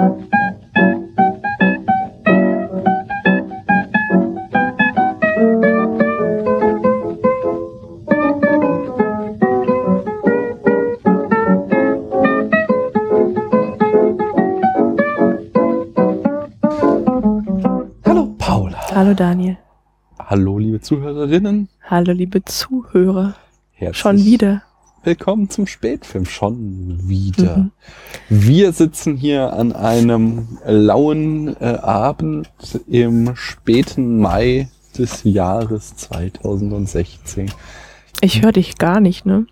Hallo Paula. Hallo Daniel. Hallo liebe Zuhörerinnen. Hallo liebe Zuhörer. Herzlich Schon wieder. Willkommen zum Spätfilm. Schon wieder. Mhm. Wir sitzen hier an einem lauen äh, Abend im späten Mai des Jahres 2016. Ich höre dich gar nicht, ne?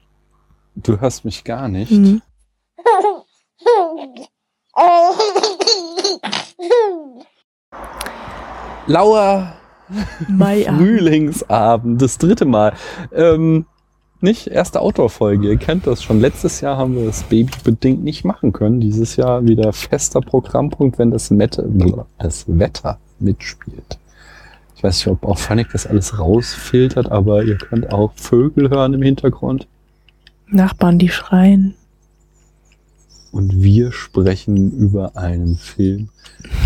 Du hörst mich gar nicht. Mhm. Lauer Maiabend. Frühlingsabend, das dritte Mal. Ähm, nicht erste Outdoor-Folge, ihr kennt das schon. Letztes Jahr haben wir das babybedingt nicht machen können. Dieses Jahr wieder fester Programmpunkt, wenn das, Mette, das Wetter mitspielt. Ich weiß nicht, ob auch Funny das alles rausfiltert, aber ihr könnt auch Vögel hören im Hintergrund. Nachbarn, die schreien. Und wir sprechen über einen Film,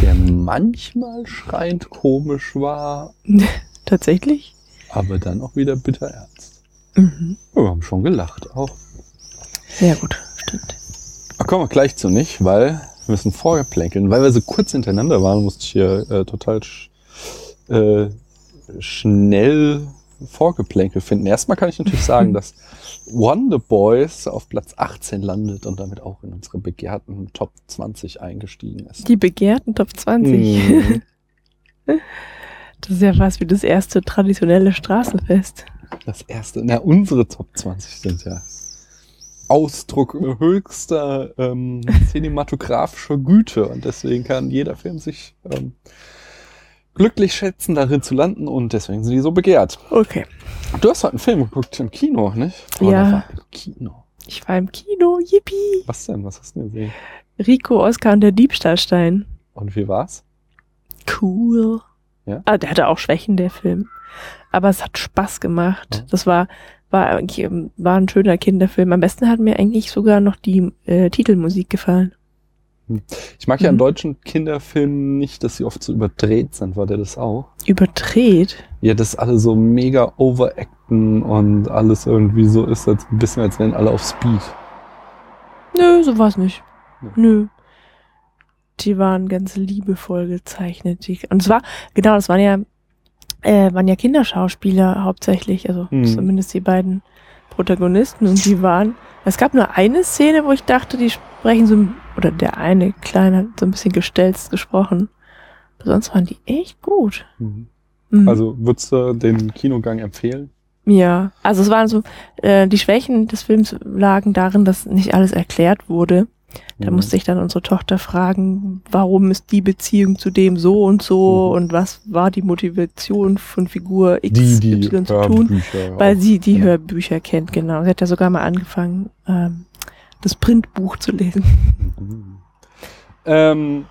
der manchmal schreiend komisch war, Tatsächlich? aber dann auch wieder bitter ernst. Mhm. Ja, wir haben schon gelacht auch. Sehr gut, stimmt. Ach, kommen wir gleich zu nicht, weil wir müssen vorgeplänkeln. Weil wir so kurz hintereinander waren, musste ich hier äh, total sch äh, schnell Vorgeplänkel finden. Erstmal kann ich natürlich sagen, dass Wonder Boys auf Platz 18 landet und damit auch in unsere begehrten Top 20 eingestiegen ist. Die begehrten Top 20. Mhm. Das ist ja fast wie das erste traditionelle Straßenfest. Das erste, na, unsere Top 20 sind ja Ausdruck höchster ähm, cinematografischer Güte und deswegen kann jeder Film sich ähm, glücklich schätzen, darin zu landen und deswegen sind die so begehrt. Okay. Du hast heute einen Film geguckt im Kino, nicht? Ja. war im Kino. Ich war im Kino, yippie. Was denn? Was hast du denn gesehen? Rico, Oskar und der Diebstahlstein. Und wie war's? Cool. Ja? Ah, der hatte auch Schwächen, der Film. Aber es hat Spaß gemacht. Das war, war, eigentlich, ähm, war ein schöner Kinderfilm. Am besten hat mir eigentlich sogar noch die äh, Titelmusik gefallen. Ich mag ja in Mhm. deutschen Kinderfilmen nicht, dass sie oft so überdreht sind. War der das auch? Überdreht. Ja, dass alle so mega overacten und alles irgendwie so ist, als ein bisschen, als wären alle auf Speed. Nö, so war's nicht. Ja. Nö. Die waren ganz liebevoll gezeichnet. Und es war, genau, das waren ja, äh, waren ja Kinderschauspieler hauptsächlich, also Mhm. zumindest die beiden Protagonisten. Und die waren, es gab nur eine Szene, wo ich dachte, die sprechen so, oder der eine Kleine hat so ein bisschen gestelzt gesprochen. Aber sonst waren die echt gut. Mhm. Mhm. Also würdest du den Kinogang empfehlen? Ja, also es waren so, äh, die Schwächen des Films lagen darin, dass nicht alles erklärt wurde. Da Mhm. musste ich dann unsere Tochter fragen, warum ist die Beziehung zu dem so und so Mhm. und was war die Motivation von Figur X, die, die zu tun, weil auch. sie die Ja. Hörbücher kennt, genau. Sie hat ja sogar mal angefangen, ähm, das Printbuch zu lesen. Mhm. Ähm,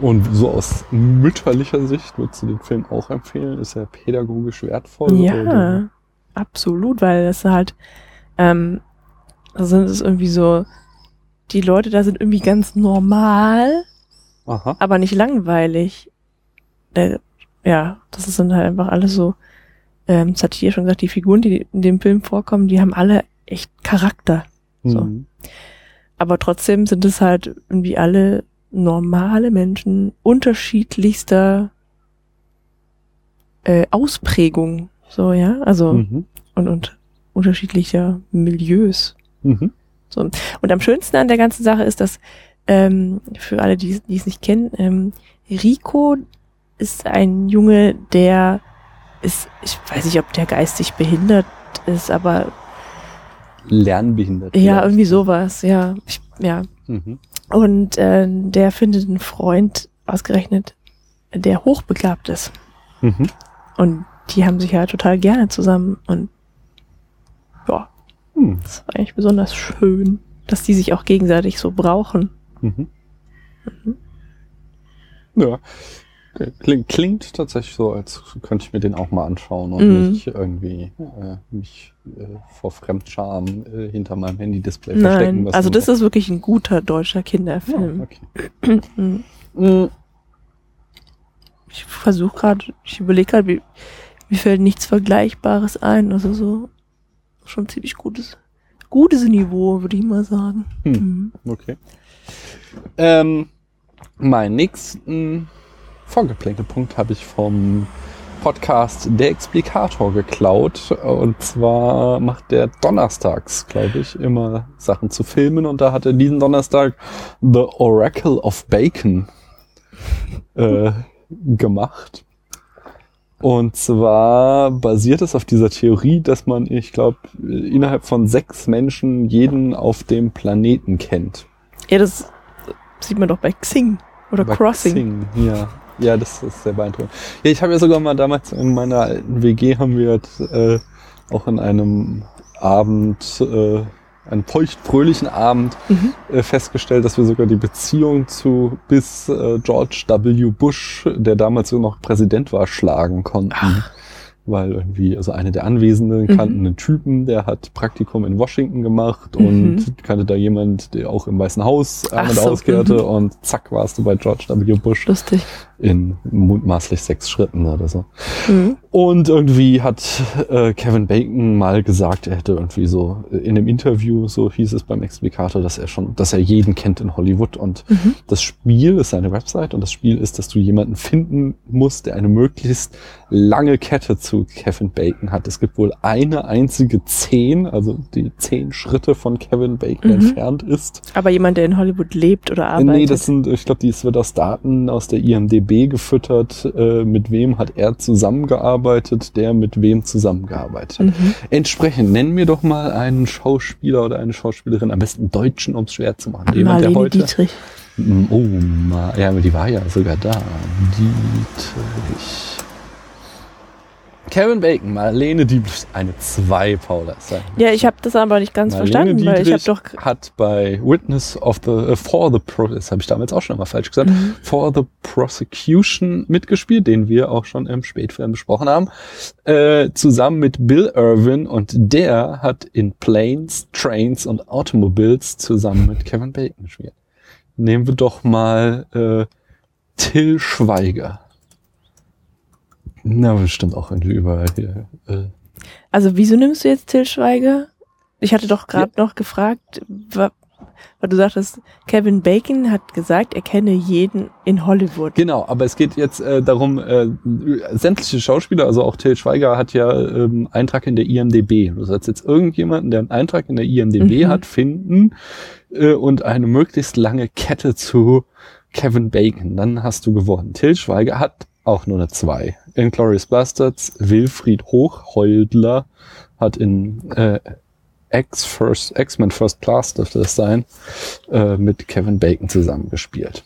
und so aus mütterlicher Sicht würdest du den Film auch empfehlen? Ist er pädagogisch wertvoll? Ja, Oder? absolut, weil das halt, ähm, da sind es irgendwie so, die Leute da sind irgendwie ganz normal, Aha. aber nicht langweilig. Ja, das sind halt einfach alles so, ähm, das hatte ich ja schon gesagt, die Figuren, die in dem Film vorkommen, die haben alle echt Charakter. So. Mhm. Aber trotzdem sind es halt irgendwie alle normale Menschen unterschiedlichster äh, Ausprägung. So, ja, also Mhm. und, und unterschiedlicher Milieus. Mhm. So. Und am schönsten an der ganzen Sache ist, dass ähm, für alle, die die es nicht kennen, ähm, Rico ist ein Junge, der ist, ich weiß nicht, ob der geistig behindert ist, aber Lernbehindert. ja, vielleicht. irgendwie sowas, ja. Ich, ja. Mhm. Und äh, der findet einen Freund ausgerechnet, der hochbegabt ist. Mhm. Und die haben sich halt total gerne zusammen und ja, Mhm. das war eigentlich besonders schön, dass die sich auch gegenseitig so brauchen. Mhm. Ja. Klingt, klingt tatsächlich so, als könnte ich mir den auch mal anschauen und Mhm. nicht irgendwie äh, mich äh, vor Fremdscham äh, hinter meinem Handy-Display verstecken. Nein, also das ist wirklich ein guter deutscher ja, Kinderfilm. okay. Mhm. Mhm. Ich versuche gerade, ich überlege gerade, wie, mir fällt nichts Vergleichbares ein. Also so schon ziemlich gutes, gutes Niveau, würde ich mal sagen. Hm. Mhm. Okay. Ähm, meinen nächsten Vorgeplänkelpunkt habe ich vom Podcast Der Explikator geklaut. Und zwar macht der donnerstags, glaube ich, immer Sachen zu filmen. Und da hat er diesen Donnerstag The Oracle of Bacon äh, gemacht. Und zwar basiert es auf dieser Theorie, dass man, ich glaube, innerhalb von sechs Menschen jeden auf dem Planeten kennt. Ja, das sieht man doch bei Xing oder Bei Crossing. Xing, ja. Ja, das ist sehr beeindruckend. Ja, ich habe ja sogar mal damals in meiner alten WG haben wir äh, auch in einem Abend, äh, einen feuchtfröhlichen Abend Mhm. äh, festgestellt, dass wir sogar die Beziehung zu bis äh, George W. Bush, der damals noch Präsident war, schlagen konnten. Ach. Weil irgendwie, also eine der Anwesenden Mhm. kannten einen Typen, der hat Praktikum in Washington gemacht Mhm. und kannte da jemand, der auch im Weißen Haus und so, auskehrte mhm. und zack warst du bei George W. Bush Lustig. In mutmaßlich sechs Schritten oder so. Mhm. Und irgendwie hat äh, Kevin Bacon mal gesagt, er hätte irgendwie so äh, in einem Interview, so hieß es beim Explikator, dass er schon, dass er jeden kennt in Hollywood. Und Mhm. das Spiel ist seine Website und das Spiel ist, dass du jemanden finden musst, der eine möglichst lange Kette zu Kevin Bacon hat. Es gibt wohl eine einzige zehn, also die zehn Schritte von Kevin Bacon Mhm. entfernt ist. Aber jemand, der in Hollywood lebt oder arbeitet. Nee, das sind, ich glaube, dies wird aus Daten aus der IMDB gefüttert. Äh, mit wem hat er zusammengearbeitet, der mit wem zusammengearbeitet hat. Mhm. Entsprechend, nenn mir doch mal einen Schauspieler oder eine Schauspielerin, am besten Deutschen, um es schwer zu machen. Jemand, der Marlene heute. Dietrich. Oh, ja, die war ja sogar da. Dietrich. Kevin Bacon, Marlene Dietrich, eine 2, Paula. Ja, ich habe das aber nicht ganz Marlene verstanden, weil ich habe Dietrich doch. hat bei Witness of the äh, for the Pro, das habe ich damals auch schon mal falsch gesagt, Mhm. for the Prosecution mitgespielt, den wir auch schon im Spätfilm besprochen haben, äh, zusammen mit Bill Irwin und der hat in Planes, Trains und Automobiles zusammen mit Kevin Bacon gespielt. Nehmen wir doch mal äh, Till Schweiger. Na, bestimmt auch irgendwie überall hier. Äh, Also wieso nimmst du jetzt Till Schweiger? Ich hatte doch gerade noch gefragt, weil du sagtest, Kevin Bacon hat gesagt, er kenne jeden in Hollywood. Genau, aber es geht jetzt äh, darum, äh, sämtliche Schauspieler, also auch Till Schweiger hat ja ähm, Eintrag in der IMDB. Du sollst jetzt irgendjemanden, der einen Eintrag in der IMDB Mhm. hat, finden äh, und eine möglichst lange Kette zu Kevin Bacon. Dann hast du gewonnen. Till Schweiger hat auch nur eine 2. Inglourious Bastards, Wilfried Hochheudler hat in äh, X-Men First Class dürfte das sein, äh, mit Kevin Bacon zusammengespielt.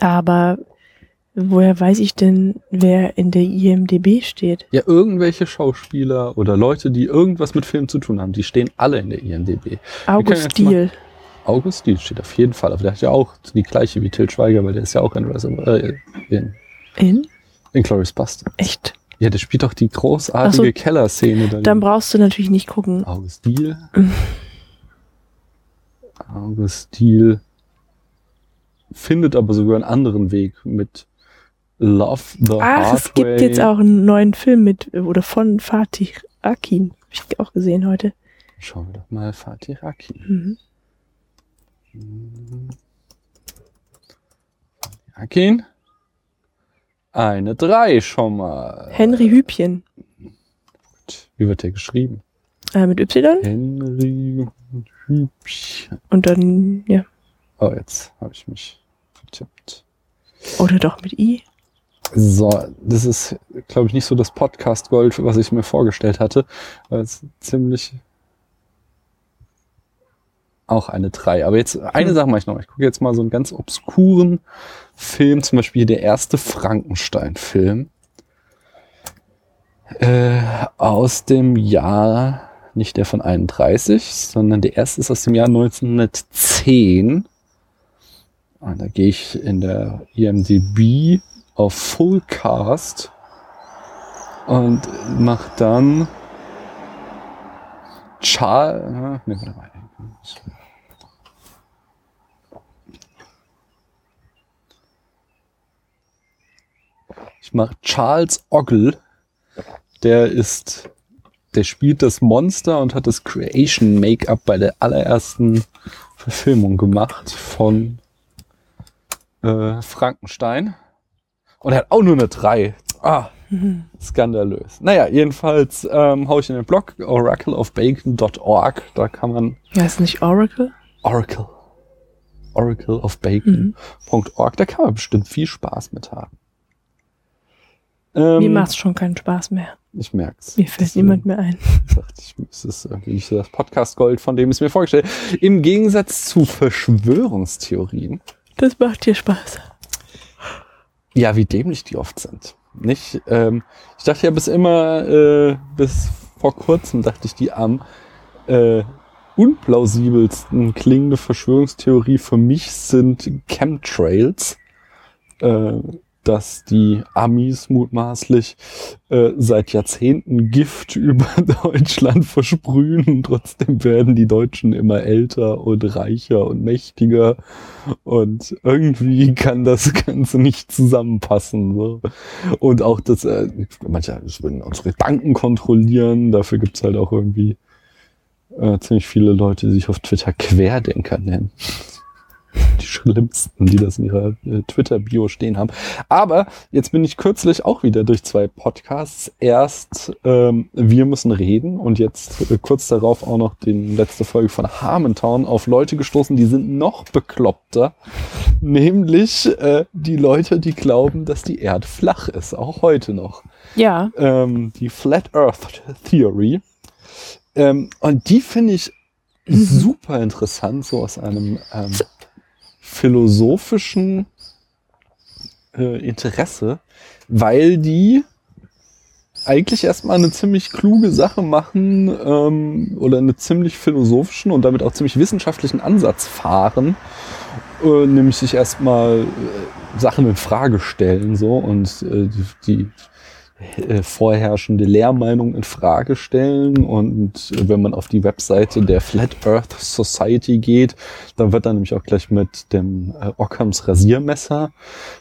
Aber woher weiß ich denn, wer in der IMDB steht? Ja, irgendwelche Schauspieler oder Leute, die irgendwas mit Film zu tun haben, die stehen alle in der IMDB. August Diehl. August Diehl steht auf jeden Fall, aber der hat ja auch die gleiche wie Till Schweiger, weil der ist ja auch in, Reservoir, äh, in, In? In Glorious Bastards. Echt? Ja, der spielt doch die großartige so. Kellerszene. da. Dann brauchst du natürlich nicht gucken. August Diehl. August Diehl findet aber sogar einen anderen Weg mit Love the Ach, Hard es gibt Way. jetzt auch einen neuen Film mit oder von Fatih Akin. Hab ich auch gesehen heute. Schauen wir doch mal Fatih Akin. Mhm. Akin. Eine 3 schon mal. Henry Hübchen. Wie wird der geschrieben? Äh, mit Y. Henry Hübchen. Und dann, ja. Oh, jetzt habe ich mich vertippt. Oder doch mit I. So, das ist, glaube ich, nicht so das Podcast-Gold, was ich mir vorgestellt hatte, weil es ziemlich auch eine 3. Aber jetzt, eine Hm. Sache mache ich noch. Ich gucke jetzt mal so einen ganz obskuren Film, zum Beispiel der erste Frankenstein-Film. Äh, aus dem Jahr, nicht der von 31, sondern der erste ist aus dem Jahr 1910. Und da gehe ich in der IMDb auf Full Cast und mach dann Charles. Ne, warte mal. Ich mache Charles Oggle. Der ist, der spielt das Monster und hat das Creation Make-up bei der allerersten Verfilmung gemacht von äh, Frankenstein. Und er hat auch nur eine 3. Ah, skandalös. Naja, jedenfalls ähm, hau ich in den Blog oracleofbacon.org. Da kann man. Ja, ist nicht Oracle? Oracle. Oracleofbacon.org. Da kann man bestimmt viel Spaß mit haben. Ähm, Mir macht es schon keinen Spaß mehr. Ich merk's. Mir fällt niemand mehr ein. Dachte ich, das ist irgendwie nicht so das Podcast Gold, von dem es mir vorgestellt. Im Gegensatz zu Verschwörungstheorien. Das macht dir Spaß. Ja, wie dämlich die oft sind. Nicht? Ähm, ich dachte ja bis immer, äh, bis vor kurzem dachte ich, die am äh, unplausibelsten klingende Verschwörungstheorie für mich sind Chemtrails. Äh, dass die Amis mutmaßlich äh, seit Jahrzehnten Gift über Deutschland versprühen. Trotzdem werden die Deutschen immer älter und reicher und mächtiger. Und irgendwie kann das Ganze nicht zusammenpassen. So. Und auch das, äh, manche würden unsere Gedanken kontrollieren. Dafür gibt's halt auch irgendwie äh, ziemlich viele Leute, die sich auf Twitter Querdenker nennen die schlimmsten, die das in ihrer äh, Twitter-Bio stehen haben. Aber jetzt bin ich kürzlich auch wieder durch zwei Podcasts. Erst ähm, Wir müssen reden und jetzt äh, kurz darauf auch noch die letzte Folge von Harmontown auf Leute gestoßen, die sind noch bekloppter. Nämlich äh, die Leute, die glauben, dass die Erde flach ist, auch heute noch. Ja. Ähm, die Flat Earth Theory. Ähm, und die finde ich mhm. super interessant, so aus einem ähm, philosophischen äh, Interesse, weil die eigentlich erstmal eine ziemlich kluge Sache machen ähm, oder eine ziemlich philosophischen und damit auch ziemlich wissenschaftlichen Ansatz fahren, äh, nämlich sich erstmal äh, Sachen in Frage stellen so und äh, die, die vorherrschende Lehrmeinung in Frage stellen. Und wenn man auf die Webseite der Flat Earth Society geht, dann wird dann nämlich auch gleich mit dem äh, Ockhams Rasiermesser,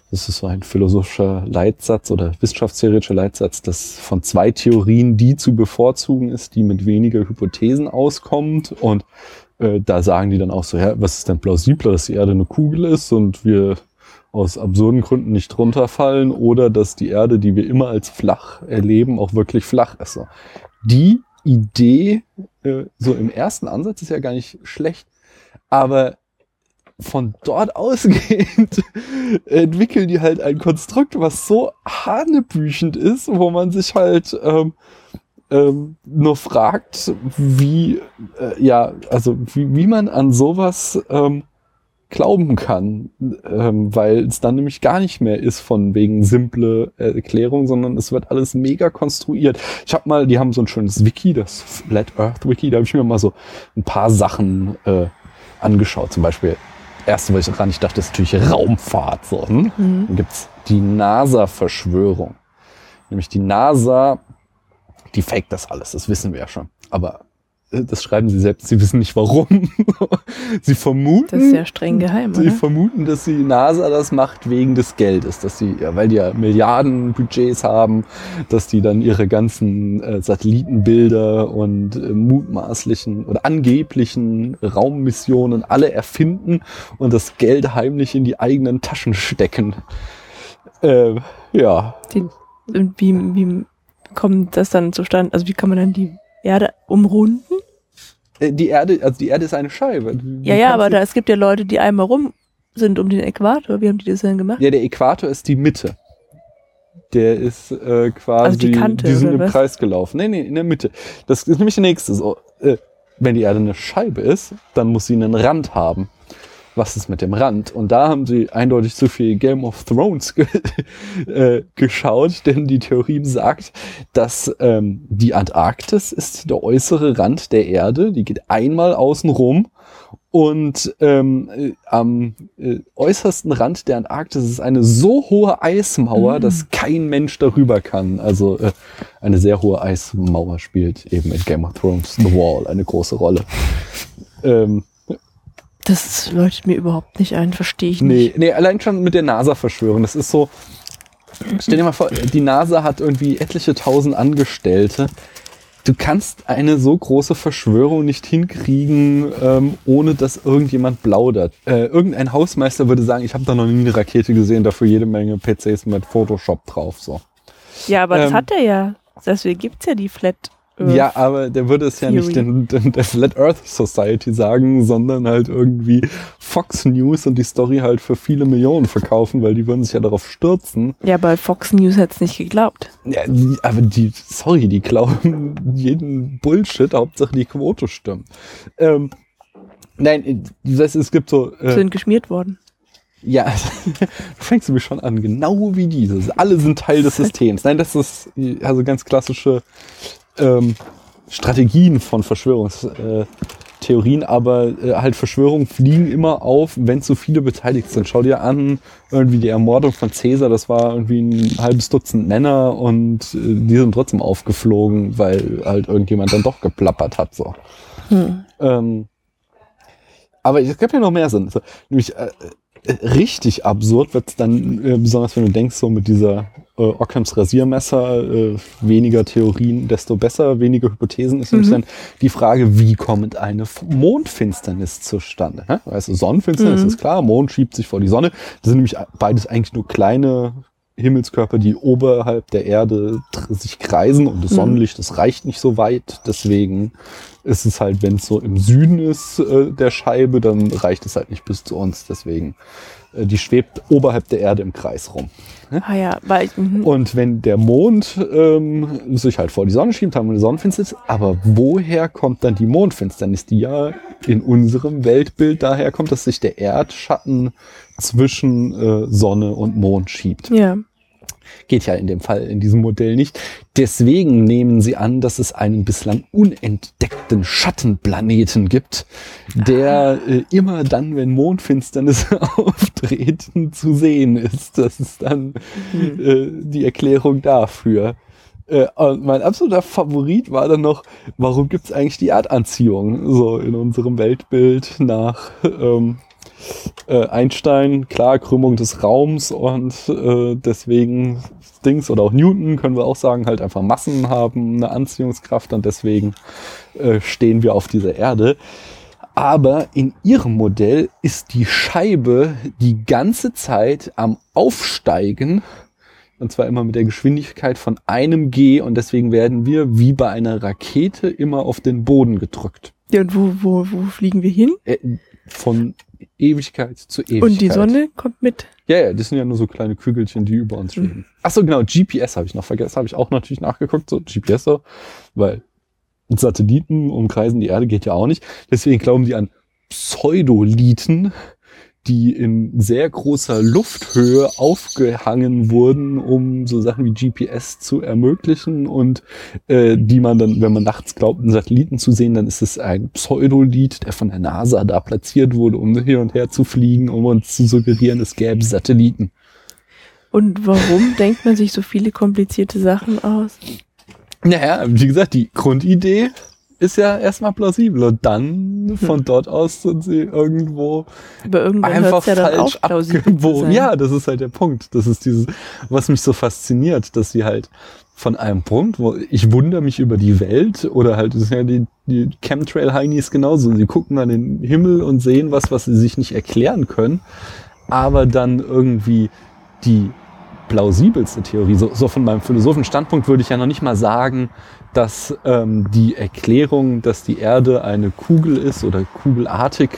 das ist so ein philosophischer Leitsatz oder wissenschaftstheoretischer Leitsatz, das von zwei Theorien die zu bevorzugen ist, die mit weniger Hypothesen auskommt. Und äh, da sagen die dann auch so, ja, was ist denn plausibler, dass die Erde eine Kugel ist und wir aus absurden Gründen nicht runterfallen oder dass die Erde, die wir immer als flach erleben, auch wirklich flach ist. Die Idee, äh, so im ersten Ansatz, ist ja gar nicht schlecht, aber von dort ausgehend entwickeln die halt ein Konstrukt, was so hanebüchend ist, wo man sich halt ähm, ähm, nur fragt, wie, äh, ja, also wie, wie man an sowas ähm, glauben kann, ähm, weil es dann nämlich gar nicht mehr ist von wegen simple Erklärung, sondern es wird alles mega konstruiert. Ich habe mal, die haben so ein schönes Wiki, das Flat Earth Wiki, da habe ich mir mal so ein paar Sachen äh, angeschaut. Zum Beispiel, erste, was ich daran nicht dachte, ist natürlich Raumfahrt. So, hm? mhm. Dann gibt's die NASA-Verschwörung. Nämlich die NASA, die fake das alles, das wissen wir ja schon. Aber das schreiben sie selbst, sie wissen nicht warum. sie vermuten. Das ist ja streng geheim, Sie oder? vermuten, dass die NASA das macht wegen des Geldes, dass sie, ja, weil die ja Milliardenbudgets haben, dass die dann ihre ganzen äh, Satellitenbilder und äh, mutmaßlichen oder angeblichen Raummissionen alle erfinden und das Geld heimlich in die eigenen Taschen stecken. Äh, ja. Die, wie, wie kommt das dann zustande? Also wie kann man dann die Erde umrunden? Äh, die Erde, also die Erde ist eine Scheibe. Wie ja, ja, aber da, es gibt ja Leute, die einmal rum sind um den Äquator. Wie haben die das denn gemacht? Ja, der Äquator ist die Mitte. Der ist äh, quasi, also die, Kante, die sind im was? Kreis gelaufen. Nee, nee, in der Mitte. Das ist nämlich der nächste. So, äh, wenn die Erde eine Scheibe ist, dann muss sie einen Rand haben was ist mit dem Rand? Und da haben sie eindeutig zu viel Game of Thrones ge äh, geschaut, denn die Theorie sagt, dass ähm, die Antarktis ist der äußere Rand der Erde, die geht einmal außen rum Und ähm, äh, am äh, äußersten Rand der Antarktis ist eine so hohe Eismauer, Mhm. dass kein Mensch darüber kann. Also äh, eine sehr hohe Eismauer spielt eben in Game of Thrones The Wall eine große Rolle. Ähm, Das leuchtet mir überhaupt nicht ein, verstehe ich Nee, nicht. nee, allein schon mit der NASA-Verschwörung. Das ist so. Stell dir mal vor, die NASA hat irgendwie etliche tausend Angestellte. Du kannst eine so große Verschwörung nicht hinkriegen, ähm, ohne dass irgendjemand plaudert. Äh, irgendein Hausmeister würde sagen, ich habe da noch nie eine Rakete gesehen, dafür jede Menge PCs mit Photoshop drauf. So. Ja, aber das Ähm, hat er ja. Deswegen gibt's ja die Flat Earth. Ja, aber der würde es ja nicht Theory. den, den, der Flat Earth Society sagen, sondern halt irgendwie Fox News und die Story halt für viele Millionen verkaufen, weil die würden sich ja darauf stürzen. Ja, bei Fox News hat's nicht geglaubt. Ja, die, aber die, sorry, die glauben jeden Bullshit, Hauptsache die Quote stimmt. Ähm, nein, weißt, es gibt so, äh, Sind geschmiert worden. ja, du fängst du mich schon an, genau wie dieses. Alle sind Teil des Systems. Nein, das ist also ganz klassische ähm, Strategien von Verschwörungstheorien, Theorien, aber äh, halt Verschwörungen fliegen immer auf, wenn so viele beteiligt sind. Schau dir an, irgendwie die Ermordung von Caesar, das war irgendwie ein halbes Dutzend Männer und äh, die sind trotzdem aufgeflogen, weil halt irgendjemand dann doch geplappert hat. So. Hm. Ähm, aber es gibt ja noch mehr Sinn. Also, nämlich äh, äh, richtig absurd wird's dann, äh, besonders wenn du denkst, so mit dieser äh, Ockhams Rasiermesser, äh, weniger Theorien, desto besser, weniger Hypothesen, ist nämlich Mhm. dann die Frage, wie kommt eine Mondfinsternis zustande? Ne? Weißt du, Sonnenfinsternis Mhm. ist klar, Mond schiebt sich vor die Sonne. Das sind nämlich beides eigentlich nur kleine Himmelskörper, die oberhalb der Erde sich kreisen und das Mhm. Sonnenlicht, das reicht nicht so weit. Deswegen ist es halt, wenn es so im Süden ist äh, der Scheibe, dann reicht es halt nicht bis zu uns. Deswegen, äh, die schwebt oberhalb der Erde im Kreis rum. Ah ja, weil ich, mhm. Und wenn der Mond ähm, sich halt vor die Sonne schiebt, haben wir eine Sonnenfinsternis. Aber woher kommt dann die Mondfinsternis, die ja in unserem Weltbild daher kommt, dass sich der Erdschatten zwischen äh, Sonne und Mond schiebt? ja. Geht ja in dem Fall in diesem Modell nicht. Deswegen nehmen sie an, dass es einen bislang unentdeckten Schattenplaneten gibt, der äh, immer dann, wenn Mondfinsternisse auftreten, zu sehen ist. Das ist dann Mhm. äh, die Erklärung dafür. Äh, und mein absoluter Favorit war dann noch, warum gibt es eigentlich die Erdanziehung so in unserem Weltbild nach ähm, äh, Einstein, klar, Krümmung des Raums und äh, deswegen Dings oder auch Newton können wir auch sagen, halt einfach Massen haben eine Anziehungskraft und deswegen äh, stehen wir auf dieser Erde. Aber in ihrem Modell ist die Scheibe die ganze Zeit am Aufsteigen und zwar immer mit der Geschwindigkeit von einem G und deswegen werden wir wie bei einer Rakete immer auf den Boden gedrückt. ja. Und wo, wo, wo fliegen wir hin? Äh, von Ewigkeit zu Ewigkeit. Und die Sonne kommt mit. Ja, ja, das sind ja nur so kleine Kügelchen, die über uns schweben. Ach so, genau, GPS habe ich noch vergessen, habe ich auch natürlich nachgeguckt, so GPS so, weil Satelliten umkreisen die Erde geht ja auch nicht. Deswegen glauben die an Pseudolithen, die in sehr großer Lufthöhe aufgehangen wurden, um so Sachen wie GPS zu ermöglichen und äh, die man dann, wenn man nachts glaubt, einen Satelliten zu sehen, dann ist es ein Pseudolith, der von der NASA da platziert wurde, um hin und her zu fliegen, um uns zu suggerieren, es gäbe Satelliten. Und warum denkt man sich so viele komplizierte Sachen aus? Naja, wie gesagt, die Grundidee ist ja erstmal plausibel und dann von dort aus sind sie irgendwo einfach ja falsch abgebogen. Ja, das ist halt der Punkt. Das ist dieses, was mich so fasziniert, dass sie halt von einem Punkt, wo ich wundere mich über die Welt oder halt, das sind ja die, die Chemtrail-Heinis genauso. Sie gucken an den Himmel und sehen was, was sie sich nicht erklären können, aber dann irgendwie die plausibelste Theorie, so, so von meinem Philosophenstandpunkt würde ich ja noch nicht mal sagen, dass ähm, die Erklärung, dass die Erde eine Kugel ist oder kugelartig,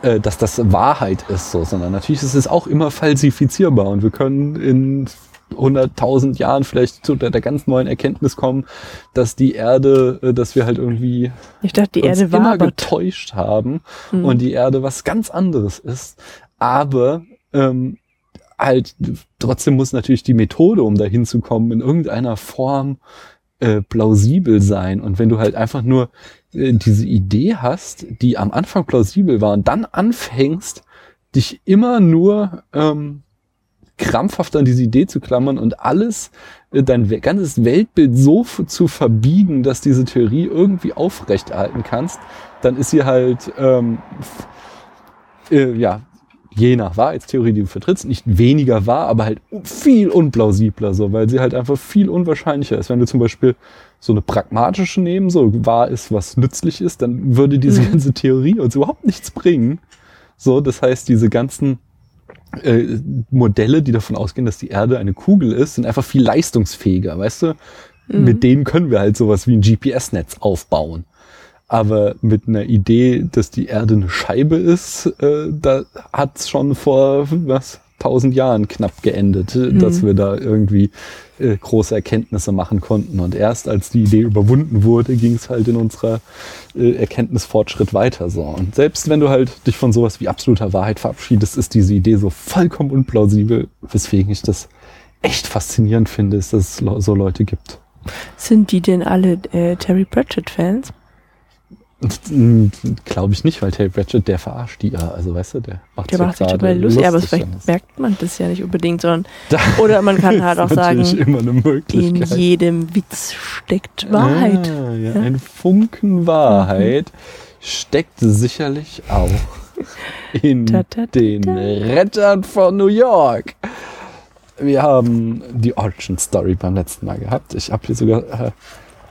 äh, dass das Wahrheit ist, so, sondern natürlich ist es auch immer falsifizierbar und wir können in 100.000 Jahren vielleicht zu der, der ganz neuen Erkenntnis kommen, dass die Erde, äh, dass wir halt irgendwie Ich dachte, die uns Erde immer wabert. getäuscht haben Hm. und die Erde was ganz anderes ist. Aber ähm, halt trotzdem muss natürlich die Methode, um dahin zu kommen, in irgendeiner Form äh, plausibel sein. Und wenn du halt einfach nur äh, diese Idee hast, die am Anfang plausibel war und dann anfängst, dich immer nur ähm, krampfhaft an diese Idee zu klammern und alles, äh, dein ganzes Weltbild so zu verbiegen, dass diese Theorie irgendwie aufrechterhalten kannst, dann ist sie halt, ähm, äh, ja, je nach Wahrheitstheorie, die du vertrittst, nicht weniger wahr, aber halt viel unplausibler, so, weil sie halt einfach viel unwahrscheinlicher ist. Wenn du zum Beispiel so eine pragmatische nehmen, so wahr ist, was nützlich ist, dann würde diese Mhm. ganze Theorie uns überhaupt nichts bringen. So, das heißt, diese ganzen äh, Modelle, die davon ausgehen, dass die Erde eine Kugel ist, sind einfach viel leistungsfähiger, weißt du? Mhm. Mit denen können wir halt sowas wie ein GPS-Netz aufbauen. Aber mit einer Idee, dass die Erde eine Scheibe ist, äh, da hat's schon vor was tausend Jahren knapp geendet, äh, dass wir da irgendwie äh, große Erkenntnisse machen konnten. Und erst als die Idee überwunden wurde, ging es halt in unserer äh, Erkenntnisfortschritt weiter so. Und selbst wenn du halt dich von sowas wie absoluter Wahrheit verabschiedest, ist diese Idee so vollkommen unplausibel, weswegen ich das echt faszinierend finde, ist, dass es so Leute gibt. Sind die denn alle äh, Terry Pratchett-Fans? Glaube ich nicht, weil Terry Pratchett, der verarscht die ja. Also weißt du, der macht Der sich macht sich total lustig, aber lustig, vielleicht wenn es- merkt man das ja nicht unbedingt, sondern oder man kann halt auch sagen, in jedem Witz steckt Wahrheit. Ah, ja, Ja. Ein Funken Wahrheit steckt sicherlich auch in Ta, ta, ta, den. Rettern von New York. Wir haben die Origin Story beim letzten Mal gehabt. Ich habe hier sogar äh,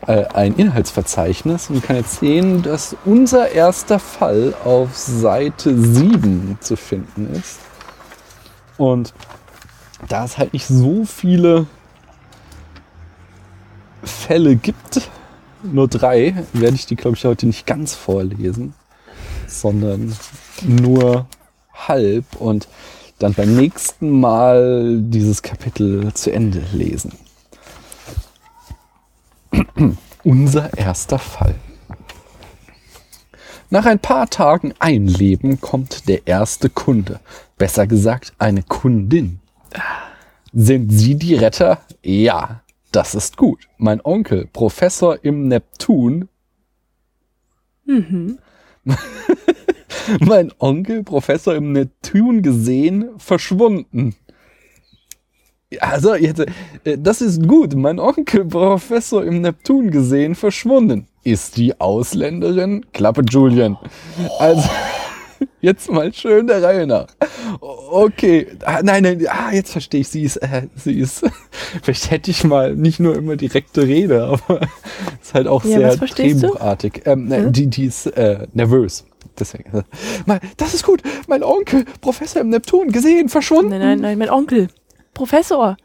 äh, ein Inhaltsverzeichnis und kann jetzt sehen, dass unser erster Fall auf Seite 7 zu finden ist. Und da es halt nicht so viele Fälle gibt, nur drei, werde ich die, glaube ich, heute nicht ganz vorlesen, sondern nur halb und dann beim nächsten Mal dieses Kapitel zu Ende lesen. Unser erster Fall. Nach ein paar Tagen Einleben kommt der erste Kunde. Besser gesagt, eine Kundin. Sind Sie die Retter? Ja, das ist gut. Mein Onkel, Professor im Neptun, Mhm. mein Onkel, Professor im Neptun gesehen, verschwunden. Also, jetzt, äh, das ist gut. Mein Onkel, Professor im Neptun gesehen, verschwunden. Ist die Ausländerin? Klappe Julian. Also, jetzt mal schön der Reihe nach. Okay, ah, nein, nein, ah, jetzt verstehe ich, sie ist, äh, sie ist, vielleicht hätte ich mal nicht nur immer direkte Rede, aber ist halt auch Ja, sehr drehbuchartig. Ähm, ne, Hm? die, die ist äh, nervös. Deswegen. das ist gut. Mein Onkel, Professor im Neptun, gesehen, verschwunden. Nein, nein, nein, mein Onkel, Professor,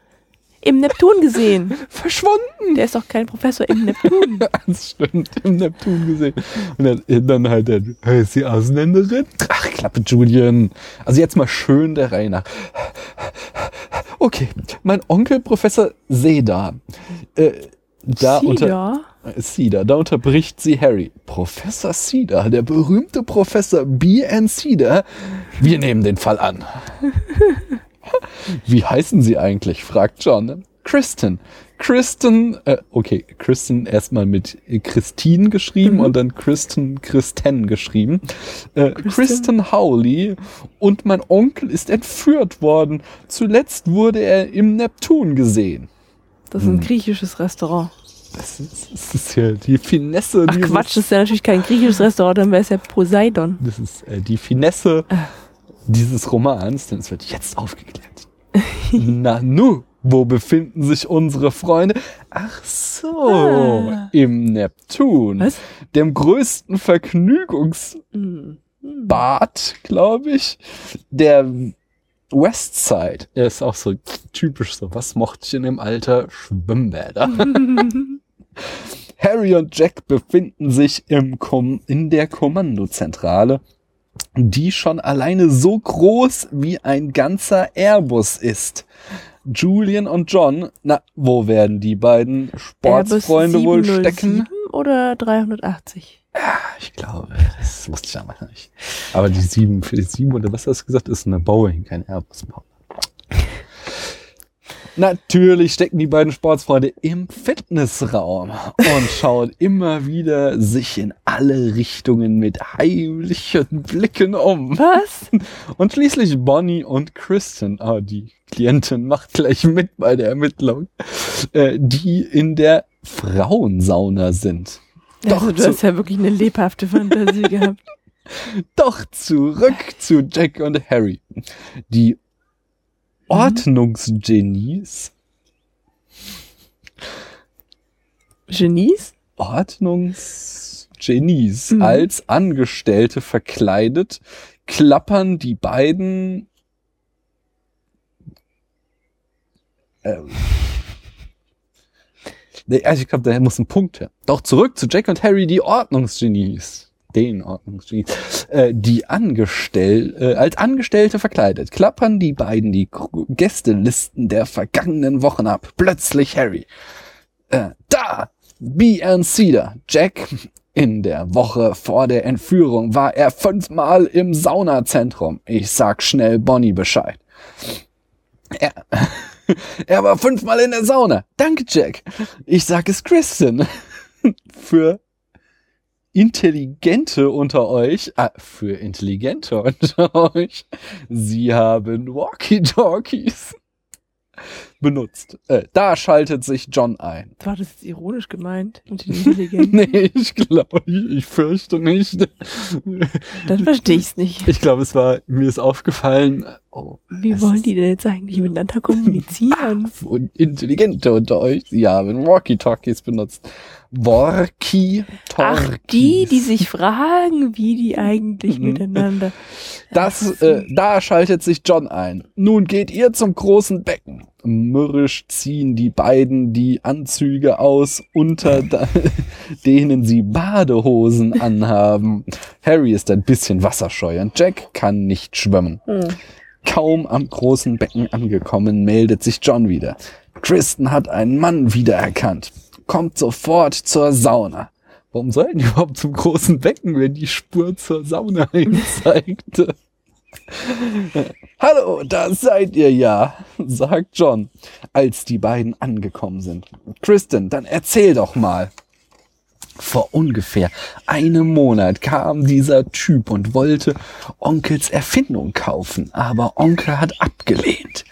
im Neptun gesehen. Verschwunden. Der ist doch kein Professor im Neptun. Das stimmt, im Neptun gesehen. Und dann, äh, dann halt der, hey, ist die Ausländerin? Ach, Klappe, Julian. Also jetzt mal schön der Reihe nach. Okay, mein Onkel, Professor Seda. Äh, da unter, Cedar? Cedar, da unterbricht sie Harry. Professor Cedar, der berühmte Professor B.N. Cedar. Wir nehmen den Fall an. Wie heißen Sie eigentlich? fragt John. Kristen. Kristen, äh, okay, Kristen erstmal mit Christine geschrieben und dann Kristen, Kristen geschrieben. Äh, Kristen Howley und mein Onkel ist entführt worden. Zuletzt wurde er im Neptun gesehen. Das ist ein griechisches Restaurant. Das ist, das ist ja die Finesse. Ach Quatsch, das ist ja natürlich kein griechisches Restaurant, dann wäre es ja Poseidon. Das ist äh, die Finesse dieses Romans, denn es wird jetzt aufgeklärt. Na nu, wo befinden sich unsere Freunde? Ach so, Ah. im Neptun, Was? dem größten Vergnügungsbad, glaube ich, der Westside. Er ist auch so typisch so, was mochte ich in dem Alter? Schwimmbäder. Harry und Jack befinden sich im Kom in der Kommandozentrale, die schon alleine so groß wie ein ganzer Airbus ist. Julian und John, na, wo werden die beiden Sportsfreunde wohl 707 stecken? Oder 380? Ich glaube, das wusste ich aber nicht. Aber die sieben, für die sieben oder was hast du gesagt, ist eine Boeing, kein Airbus. Natürlich stecken die beiden Sportsfreunde im Fitnessraum und schauen immer wieder sich in alle Richtungen mit heimlichen Blicken um. Was? Und schließlich Bonnie und Kristen, ah, die Klientin macht gleich mit bei der Ermittlung, äh, die in der Frauensauna sind. Doch, also, du hast ja wirklich eine lebhafte Fantasie gehabt. doch zurück zu Jack und Harry. Die Ordnungsgenies Genies? Ordnungsgenies Mhm. als Angestellte verkleidet, klappern die beiden ähm, Nee, also ich glaube, da muss ein Punkt her. Doch zurück zu Jack und Harry, die Ordnungsgenies. Den Ordnungsgenies. Äh, die Angestell äh, als Angestellte verkleidet, klappern die beiden die Gästelisten der vergangenen Wochen ab. Plötzlich Harry. Äh, da! B.N. Cedar. Jack. In der Woche vor der Entführung war er fünfmal im Saunazentrum. Ich sag schnell Bonnie Bescheid. Er, er war fünfmal in der Sauna. Danke, Jack. Ich sag es Kristen. Für Intelligente unter euch, ah, für Intelligente unter euch, sie haben Walkie-Talkies benutzt. Äh, da schaltet sich John ein. War das jetzt ironisch gemeint? Nee, ich glaube, ich, ich fürchte nicht. Dann verstehe ich's nicht. Ich glaube, es war, mir ist aufgefallen, oh, Wie wollen die denn jetzt eigentlich miteinander kommunizieren? und Intelligente unter euch, sie haben Walkie-Talkies benutzt. Walkie-Talkies. Ach, die, die sich fragen, wie die eigentlich Mhm. miteinander. Das, äh, da schaltet sich John ein. Nun geht ihr zum großen Becken. Mürrisch ziehen die beiden die Anzüge aus, unter denen sie Badehosen anhaben. Harry ist ein bisschen wasserscheu und Jack kann nicht schwimmen. Hm. Kaum am großen Becken angekommen, meldet sich John wieder. Kristen hat einen Mann wiedererkannt. Kommt sofort zur Sauna. Warum sollten die überhaupt zum großen Becken, wenn die Spur zur Sauna hinzeigte? Hallo, da seid ihr ja, sagt John, als die beiden angekommen sind. Kristen, dann erzähl doch mal. Vor ungefähr einem Monat kam dieser Typ und wollte Onkels Erfindung kaufen, aber Onkel hat abgelehnt.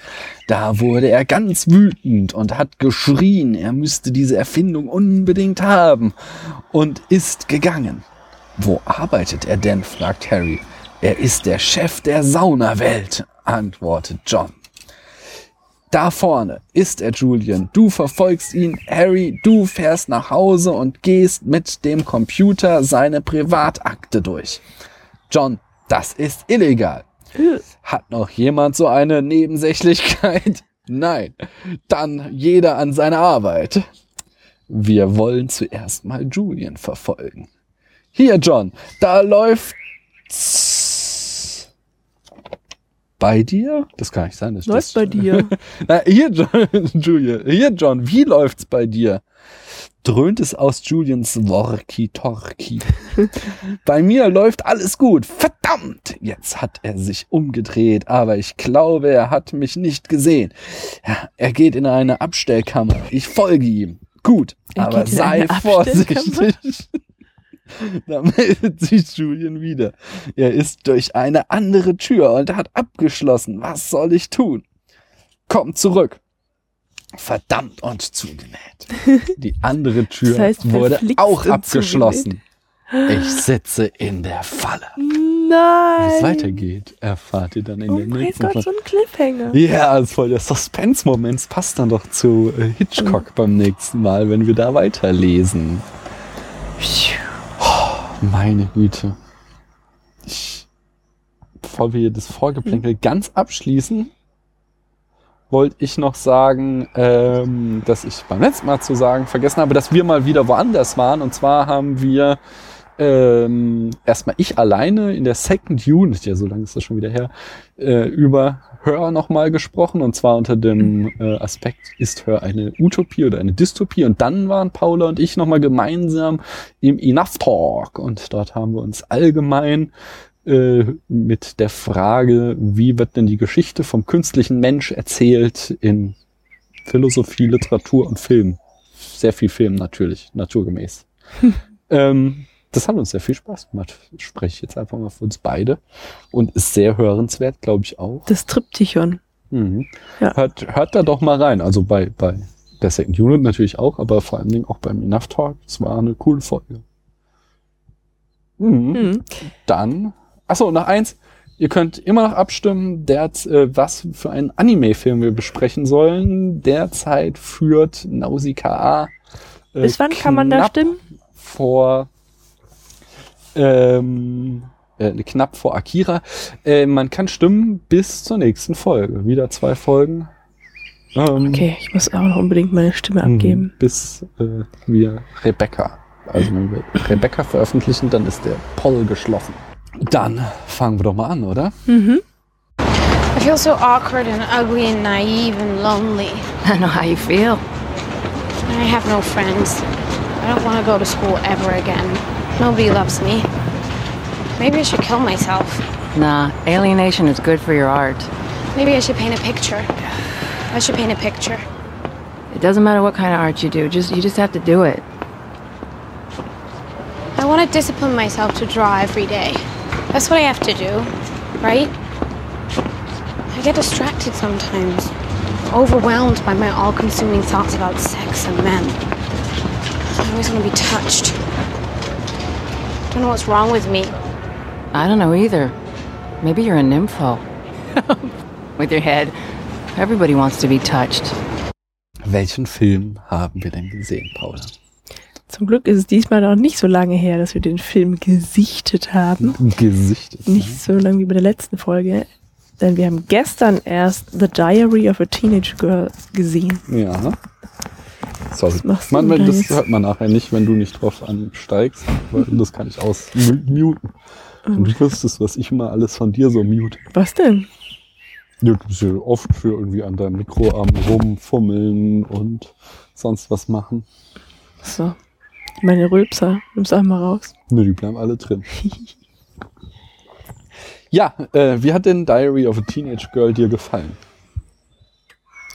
Da wurde er ganz wütend und hat geschrien, er müsste diese Erfindung unbedingt haben und ist gegangen. Wo arbeitet er denn? fragt Harry. Er ist der Chef der Saunawelt, antwortet John. Da vorne ist er, Julian. Du verfolgst ihn, Harry. Du fährst nach Hause und gehst mit dem Computer seine Privatakte durch. John, das ist illegal. Hat noch jemand so eine Nebensächlichkeit? Nein. Dann jeder an seine Arbeit. Wir wollen zuerst mal Julian verfolgen. Hier, John, da läuft's bei dir? Das kann nicht sein. Das Läuft das bei dir. Na, hier, John, Julian, hier, John, wie läuft's bei dir? Dröhnt es aus Julians Worki-Torki. bei mir läuft alles gut. Verdammt! Jetzt hat er sich umgedreht, aber ich glaube, er hat mich nicht gesehen. Ja, er geht in eine Abstellkammer. Ich folge ihm. Gut, Er aber sei vorsichtig. da meldet sich Julian wieder. Er ist durch eine andere Tür und hat abgeschlossen. Was soll ich tun? Komm zurück. Verdammt und zugenäht. Die andere Tür Das heißt, wurde auch abgeschlossen. Ich sitze in der Falle. Wie Nein. es weitergeht, erfahrt ihr dann in Oh der mein nächsten Gott, Folge. so ein Cliffhanger. Ja, das ist voll der Suspense-Moment. Passt dann doch zu äh, Hitchcock beim nächsten Mal, wenn wir da weiterlesen. Meine Güte. Ich, bevor wir das Vorgeplänkel ganz abschließen, wollte ich noch sagen, ähm, dass ich beim letzten Mal zu sagen vergessen habe, dass wir mal wieder woanders waren. Und zwar haben wir ähm, erstmal ich alleine in der Second Unit, ja, so lange ist das schon wieder her, äh, über Hör nochmal gesprochen. Und zwar unter dem äh, Aspekt, ist Hör eine Utopie oder eine Dystopie? Und dann waren Paula und ich nochmal gemeinsam im Enough Talk. Und dort haben wir uns allgemein äh, mit der Frage, wie wird denn die Geschichte vom künstlichen Mensch erzählt in Philosophie, Literatur und Film. Sehr viel Film natürlich, naturgemäß. ähm, das hat uns sehr viel Spaß gemacht. Spreche ich jetzt einfach mal für uns beide. Und ist sehr hörenswert, glaube ich auch. Das Triptychon. Mhm. Ja. Hört, hört da doch mal rein. Also bei, bei der Second Unit natürlich auch, aber vor allen Dingen auch beim Enough Talk. Es war eine coole Folge. Mhm. Mhm. Dann, achso, noch eins. Ihr könnt immer noch abstimmen, der, äh, was für einen Anime-Film wir besprechen sollen. Derzeit führt Nausicaa. Äh, Bis wann kann man da stimmen? Vor ähm, äh, knapp vor Akira. Äh, man kann stimmen bis zur nächsten Folge. Wieder zwei Folgen. Ähm, Okay, ich muss auch noch unbedingt meine Stimme mhm, abgeben. Bis äh, wir Rebecca. Also wenn wir Rebecca veröffentlichen, dann ist der Poll geschlossen. Dann fangen wir doch mal an, oder? Mhm. I feel so awkward and ugly and naive and lonely. I know how you feel. I have no friends. I don't want to go to school ever again. Nobody loves me. Maybe I should kill myself. Nah, alienation is good for your art. Maybe I should paint a picture. I should paint a picture. It doesn't matter what kind of art you do, just you just have to do it. I want to discipline myself to draw every day. That's what I have to do, right? I get distracted sometimes, overwhelmed by my all consuming thoughts about sex and men. I always want to be touched. Don't know what's wrong with me. I don't know either. Maybe you're a nympho. With your head. Everybody wants to be touched. Welchen Film haben wir denn gesehen, Paula? Zum Glück ist es diesmal noch nicht so lange her, dass wir den Film gesichtet haben. Gesichtet. Nicht so lange wie bei der letzten Folge. Denn wir haben gestern erst The Diary of a Teenage Girl gesehen. Ja. Sorry. Was man, da das jetzt? hört man nachher nicht, wenn du nicht drauf ansteigst. Das kann ich ausmuten. Und du wüsstest, was ich immer alles von dir so mute. Was denn? Ja, du bist ja oft für irgendwie an deinem Mikroarm rumfummeln und sonst was machen. So. Meine Rülpser. Nimm's einmal raus. Ne, die bleiben alle drin. ja, äh, wie hat denn Diary of a Teenage Girl dir gefallen?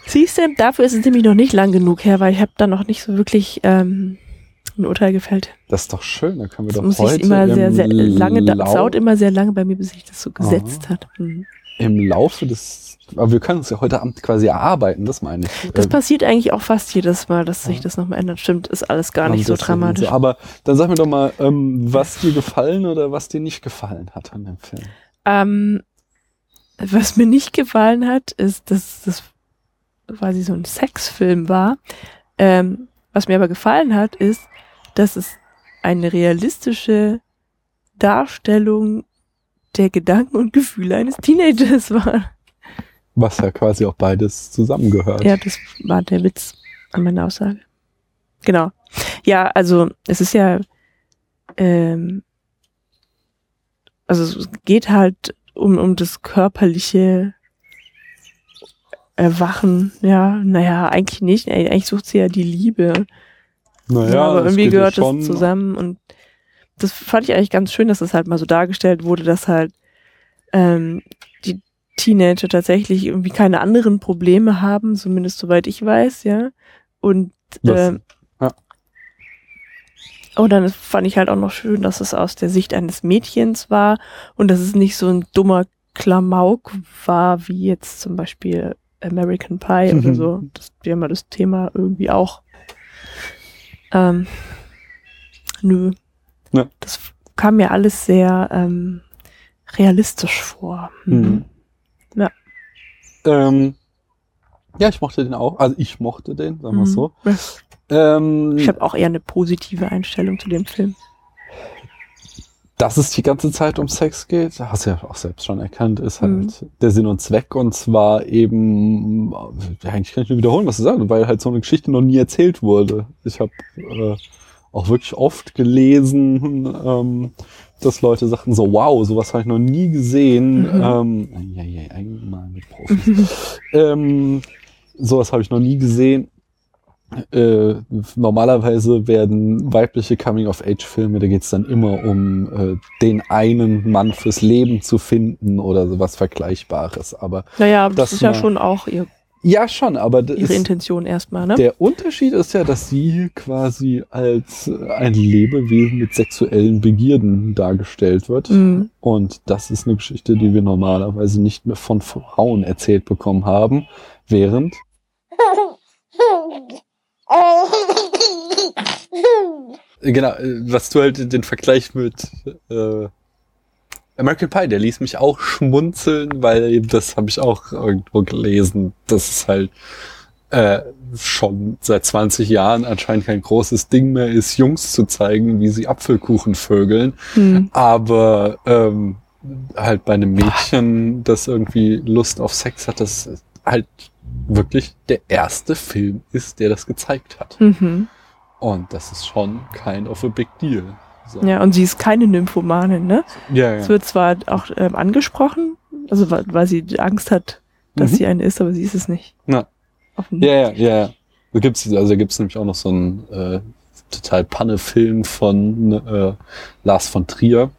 Siehst du, dafür ist es nämlich noch nicht lang genug her, weil ich habe da noch nicht so wirklich ähm, ein Urteil gefällt. Das ist doch schön, da können wir Das doch muss heute ich immer im, sehr, sehr lange, da, Lau dauert immer sehr lange bei mir, bis sich das so gesetzt hat. Mhm. im Laufe des, aber wir können uns ja heute Abend quasi erarbeiten, das meine ich. Das Äh, passiert eigentlich auch fast jedes Mal, dass sich das nochmal ändert. Stimmt, ist alles gar nicht so dramatisch. So. Aber dann sag mir doch mal, ähm, was dir gefallen oder was dir nicht gefallen hat an dem Film. Ähm, was mir nicht gefallen hat, ist, dass das quasi so ein Sexfilm war. Ähm, was mir aber gefallen hat, ist, dass es eine realistische Darstellung der Gedanken und Gefühle eines Teenagers war. Was ja quasi auch beides zusammengehört. Ja, das war der Witz an meiner Aussage. Genau. Ja, also es ist ja, ähm, also es geht halt um, um das körperliche Erwachen. Ja, naja, eigentlich nicht. Eigentlich sucht sie ja die Liebe. naja, Ja, aber es irgendwie ja gehört das zusammen und das fand ich eigentlich ganz schön, dass das halt mal so dargestellt wurde, dass halt ähm, die Teenager tatsächlich irgendwie keine anderen Probleme haben, zumindest soweit ich weiß, ja. Und ähm, ja. oh, dann fand ich halt auch noch schön, dass es aus der Sicht eines Mädchens war und dass es nicht so ein dummer Klamauk war, wie jetzt zum Beispiel American Pie oder Mhm. so. Das wäre mal das Thema irgendwie auch. Ähm, nö. Ja. Das kam mir alles sehr ähm, realistisch vor. Mhm. Ja. Ähm, ja, ich mochte den auch. Also ich mochte den, sagen wir Mhm. so. Ähm, Ich habe auch eher eine positive Einstellung zu dem Film. Dass es die ganze Zeit um Sex geht, hast du ja auch selbst schon erkannt, ist halt Mhm. der Sinn und Zweck und zwar eben, ja, eigentlich kann ich nur wiederholen, was du sagst, weil halt so eine Geschichte noch nie erzählt wurde. Ich habe äh, auch wirklich oft gelesen, ähm, dass Leute sagten so, wow, sowas habe ich noch nie gesehen. Mhm. Ähm, ja, ja, einmal mit Profis. ähm, sowas habe ich noch nie gesehen. Äh, normalerweise werden weibliche Coming-of-Age-Filme, da geht's dann immer um äh, den einen Mann fürs Leben zu finden oder sowas Vergleichbares. Aber Naja, aber das, Das ist ja schon auch ihr Ja, schon, aber das ihre ist, Intention erstmal, ne? der Unterschied ist ja, dass sie quasi als ein Lebewesen mit sexuellen Begierden dargestellt wird. Mhm. Und das ist eine Geschichte, die wir normalerweise nicht mehr von Frauen erzählt bekommen haben, während Genau, äh, was du halt den Vergleich mit äh, American Pie, der ließ mich auch schmunzeln, weil das habe ich auch irgendwo gelesen, dass es halt äh, schon seit 20 Jahren anscheinend kein großes Ding mehr ist, Jungs zu zeigen, wie sie Apfelkuchen vögeln. Mhm. Aber ähm, halt bei einem Mädchen, das irgendwie Lust auf Sex hat, das halt wirklich der erste Film ist, der das gezeigt hat. Mhm. Und das ist schon kind of a big deal. So. Ja, und sie ist keine Nymphomanin, ne? ja, Es ja. wird zwar auch ähm, angesprochen, also weil, weil sie Angst hat, dass Mhm. sie eine ist, aber sie ist es nicht. Na. Ja, ja, ja. Da gibt's, also da gibt's nämlich auch noch so einen äh, total Panne-Film von äh, Lars von Trier,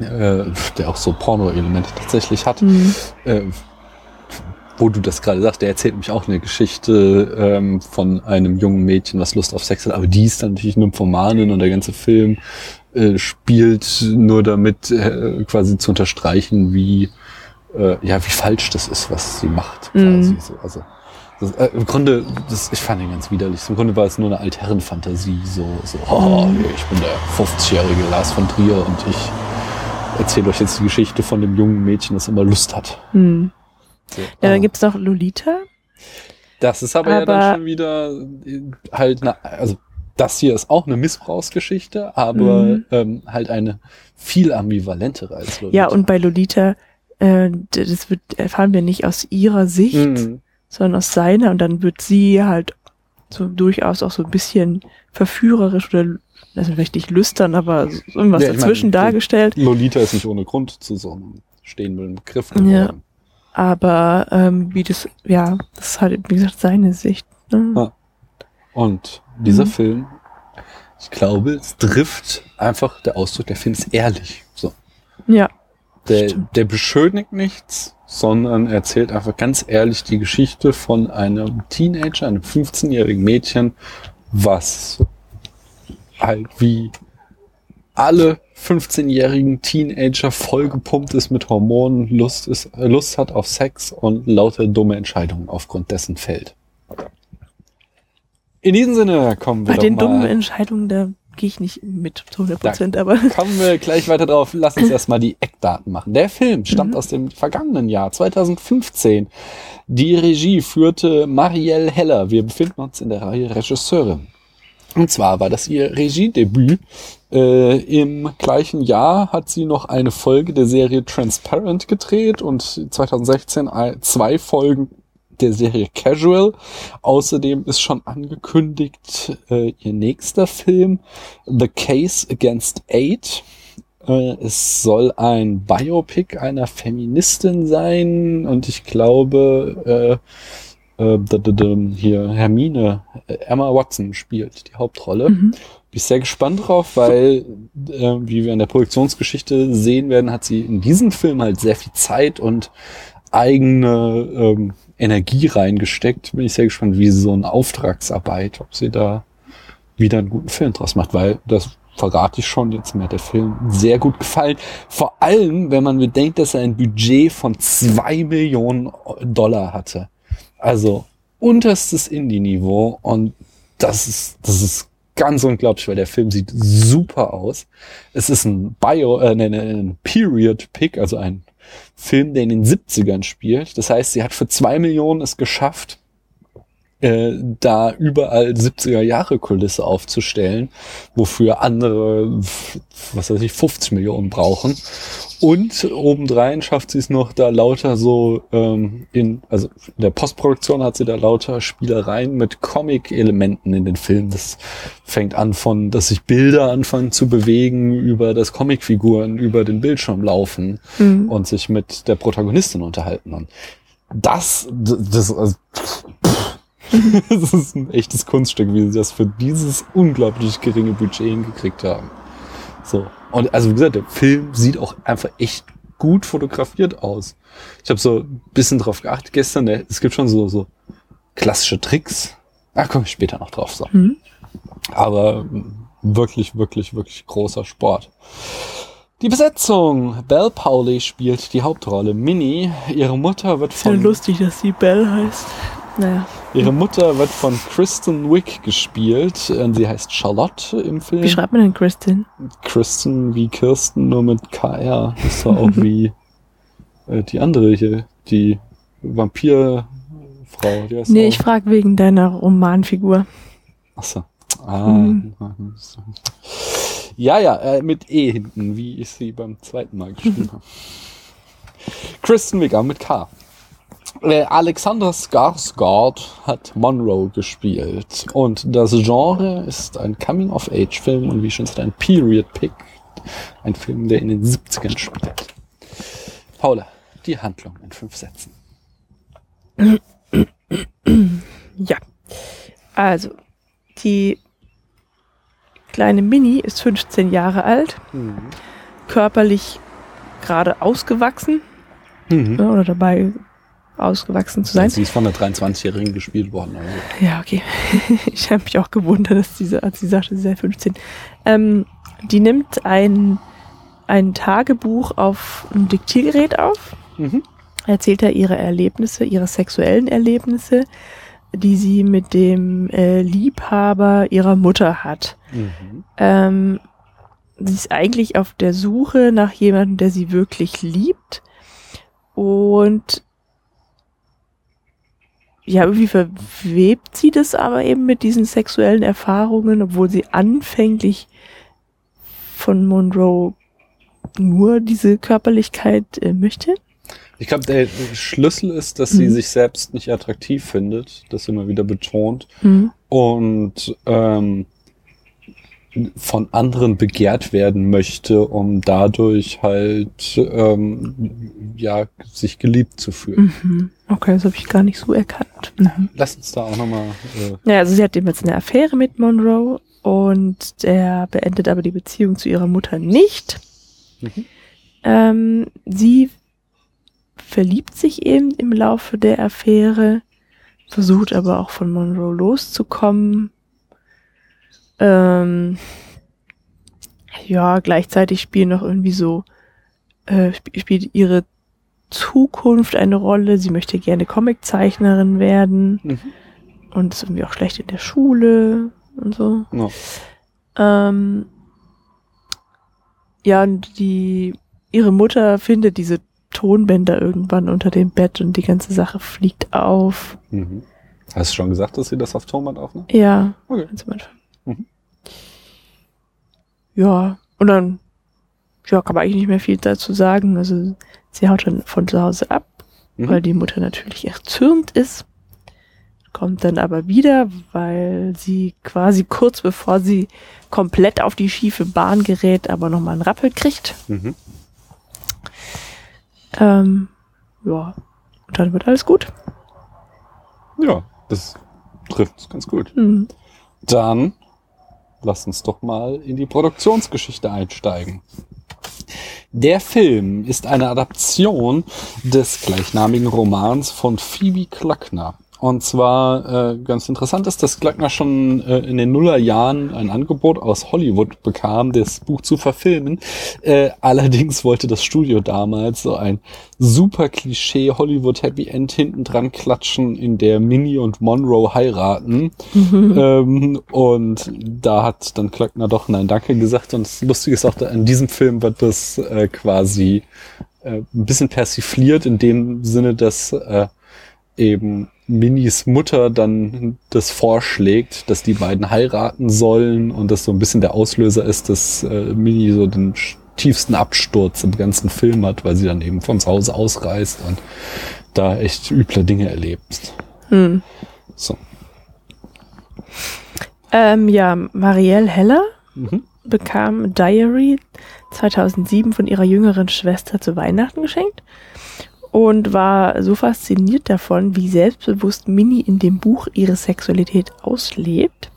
äh, der auch so Porno-Elemente tatsächlich hat. Mhm. äh, wo du das gerade sagst, der erzählt nämlich auch eine Geschichte ähm, von einem jungen Mädchen, was Lust auf Sex hat, aber die ist dann natürlich Nymphomanin und der ganze Film äh, spielt nur damit äh, quasi zu unterstreichen, wie äh, ja wie falsch das ist, was sie macht. Quasi. Mhm. So, also das, äh, im Grunde, das, ich fand ihn ganz widerlich. Im Grunde war es nur eine Altherrenfantasie, so so, oh, ich bin der 50-jährige Lars von Trier und ich erzähle euch jetzt die Geschichte von dem jungen Mädchen, das immer Lust hat. Mhm. So. Ja, dann Aber gibt's noch Lolita. das ist aber, ja aber- dann schon wieder äh, halt, na, also das hier ist auch eine Missbrauchsgeschichte, aber Mhm. ähm, halt eine viel ambivalentere als Lolita. Ja, und bei Lolita, äh, das wird, erfahren wir nicht aus ihrer Sicht, Mhm. sondern aus seiner und dann wird sie halt so durchaus auch so ein bisschen verführerisch oder also vielleicht nicht lüstern, aber so irgendwas Ja, dazwischen meine, dargestellt. Lolita ist nicht ohne Grund zu so einem stehenden Begriff Ja. Aber ähm, wie das, ja, das ist halt, wie gesagt, seine Sicht. Ne? Ja. Und dieser Mhm. Film, ich glaube, es trifft einfach der Ausdruck, der Film ist ehrlich. So. Ja. Der, Stimmt. der beschönigt nichts, sondern erzählt einfach ganz ehrlich die Geschichte von einem Teenager, einem 15-jährigen Mädchen, was halt wie alle 15-jährigen Teenager vollgepumpt ist mit Hormonen, Lust, ist, äh, Lust hat auf Sex und lauter dumme Entscheidungen aufgrund dessen fällt. In diesem Sinne kommen wir Bei den mal dummen Entscheidungen, da gehe ich nicht mit zu 100 Prozent, aber Kommen wir gleich weiter drauf. Lass uns erstmal die Eckdaten machen. Der Film stammt aus dem vergangenen Jahr, 2015. Die Regie führte Marielle Heller. Wir befinden uns in der Reihe Regisseure. Und zwar war das ihr Regiedebüt. Äh, Im gleichen Jahr hat sie noch eine Folge der Serie Transparent gedreht und 2016 ein- zwei Folgen der Serie Casual. Außerdem ist schon angekündigt äh, ihr nächster Film, The Case Against Eight. Äh, es soll ein Biopic einer Feministin sein und ich glaube, äh, äh, hier Hermine, äh, Emma Watson spielt die Hauptrolle. Mhm. Bin ich sehr gespannt drauf, weil, äh, wie wir in der Produktionsgeschichte sehen werden, hat sie in diesem Film halt sehr viel Zeit und eigene ähm, Energie reingesteckt. Bin ich sehr gespannt, wie sie so eine Auftragsarbeit, ob sie da wieder einen guten Film draus macht, weil das verrate ich schon, jetzt mir hat der Film sehr gut gefallen. Vor allem, wenn man bedenkt, dass er ein Budget von zwei Millionen Dollar hatte. Also unterstes Indie-Niveau und das ist, das ist ganz unglaublich, weil der Film sieht super aus. Es ist ein Bio, äh, ne, ne, ein Period-Pick, also ein Film, der in den 70ern spielt. Das heißt, sie hat für zwei Millionen es geschafft, äh, da überall 70er Jahre Kulisse aufzustellen, wofür andere, was weiß ich, 50 Millionen brauchen. Und obendrein schafft sie es noch, da lauter so ähm, in, also in der Postproduktion hat sie da lauter Spielereien mit Comic-Elementen in den Film. Das fängt an von, dass sich Bilder anfangen zu bewegen, über das Comicfiguren über den Bildschirm laufen Mhm. und sich mit der Protagonistin unterhalten. Und das, das, also, das ist ein echtes Kunststück, wie sie das für dieses unglaublich geringe Budget hingekriegt haben. So. Und also wie gesagt, der Film sieht auch einfach echt gut fotografiert aus. Ich habe so ein bisschen drauf geachtet gestern. ne, Es gibt schon so, so klassische Tricks. Da komme ich später noch drauf. So. Mhm. Aber mm, wirklich, wirklich, wirklich großer Sport. Die Besetzung. Belle Pauli spielt die Hauptrolle. Minnie, ihre Mutter wird Ist ja von lustig, dass sie Belle heißt. Naja, ihre Mutter wird von Kristen Wick gespielt. Und Sie heißt Charlotte im Film. wie schreibt man denn Kristin? Kristen wie Kirsten, nur mit KR. Ist doch auch wie äh, die andere hier, die Vampirfrau. Die Nee, auch- ich frage wegen deiner Romanfigur. Achso. Ah. Mhm. Ja, ja, äh, mit E hinten, wie ich sie beim zweiten Mal geschrieben habe. Kristen Wiig, aber mit K. Äh, Alexander Skarsgård hat Monroe gespielt. Und das Genre ist ein Coming-of-Age-Film und wie schon gesagt ein Period-Pick. Ein Film, der in den 70ern spielt. Paula, die Handlung in fünf Sätzen. Ja. Also, die kleine Minnie ist 15 Jahre alt, körperlich gerade ausgewachsen Mhm. oder dabei ausgewachsen zu sein. Sie ist von einer 23-Jährigen gespielt worden. Also. Ja, okay. ich habe mich auch gewundert, dass diese, als sie sagte, sie sei 15. Ähm, die nimmt ein, ein Tagebuch auf einem Diktiergerät auf, Mhm. erzählt da ihre Erlebnisse, ihre sexuellen Erlebnisse, die sie mit dem äh, Liebhaber ihrer Mutter hat. Mhm. Ähm, sie ist eigentlich auf der Suche nach jemandem, der sie wirklich liebt. Und ja, irgendwie verwebt sie das aber eben mit diesen sexuellen Erfahrungen, obwohl sie anfänglich von Monroe nur diese Körperlichkeit äh, möchte. Ich glaube, der Schlüssel ist, dass sie Mhm. sich selbst nicht attraktiv findet, das immer wieder betont Mhm. und ähm, von anderen begehrt werden möchte, um dadurch halt ähm, ja sich geliebt zu fühlen. Mhm. Okay, das habe ich gar nicht so erkannt. Mhm. Lass uns da auch nochmal. Äh, Ja, also sie hat eben jetzt eine Affäre mit Monroe und er beendet aber die Beziehung zu ihrer Mutter nicht. Mhm. Ähm, sie verliebt sich eben im Laufe der Affäre, versucht aber auch von Monroe loszukommen. Ähm, ja, gleichzeitig spielen noch irgendwie so, äh, sp spielt ihre Zukunft eine Rolle. Sie möchte gerne Comiczeichnerin werden mhm. und ist irgendwie auch schlecht in der Schule und so. ja. Ähm, ja, und die, ihre Mutter findet diese Tonbänder irgendwann unter dem Bett und die ganze Sache fliegt auf. mhm. Hast du schon gesagt, dass sie das auf Tonband aufnimmt? Ja, Okay. ganz am Anfang. Mhm. Ja, und dann, ja, kann man eigentlich nicht mehr viel dazu sagen. Also, sie haut dann von zu Hause ab, Mhm. weil die Mutter natürlich erzürnt ist. Kommt dann aber wieder, weil sie quasi kurz bevor sie komplett auf die schiefe Bahn gerät, aber nochmal einen Rappel kriegt. Mhm. Ähm, ja, und dann wird alles gut. Ja, das trifft es ganz gut. Hm. Dann lass uns doch mal in die Produktionsgeschichte einsteigen. Der Film ist eine Adaption des gleichnamigen Romans von Phoebe Klöckner. Und zwar äh, ganz interessant ist, dass Klöckner schon äh, in den Nullerjahren ein Angebot aus Hollywood bekam, das Buch zu verfilmen. Äh, allerdings wollte das Studio damals so ein super Klischee Hollywood Happy End hinten dran klatschen, in der Minnie und Monroe heiraten. Ähm, und da hat dann Klöckner doch Nein Danke gesagt. Und das Lustige ist auch, in diesem Film wird das äh, quasi äh, ein bisschen persifliert, in dem Sinne, dass äh, eben Minis Mutter dann das vorschlägt, dass die beiden heiraten sollen und das so ein bisschen der Auslöser ist, dass äh, Mini so den tiefsten Absturz im ganzen Film hat, weil sie dann eben von zu Hause ausreist und da echt üble Dinge erlebt. Hm. So. Ähm, ja, Marielle Heller Mhm. bekam Diary 2007 von ihrer jüngeren Schwester zu Weihnachten geschenkt und war so fasziniert davon, wie selbstbewusst Minnie in dem Buch ihre Sexualität auslebt,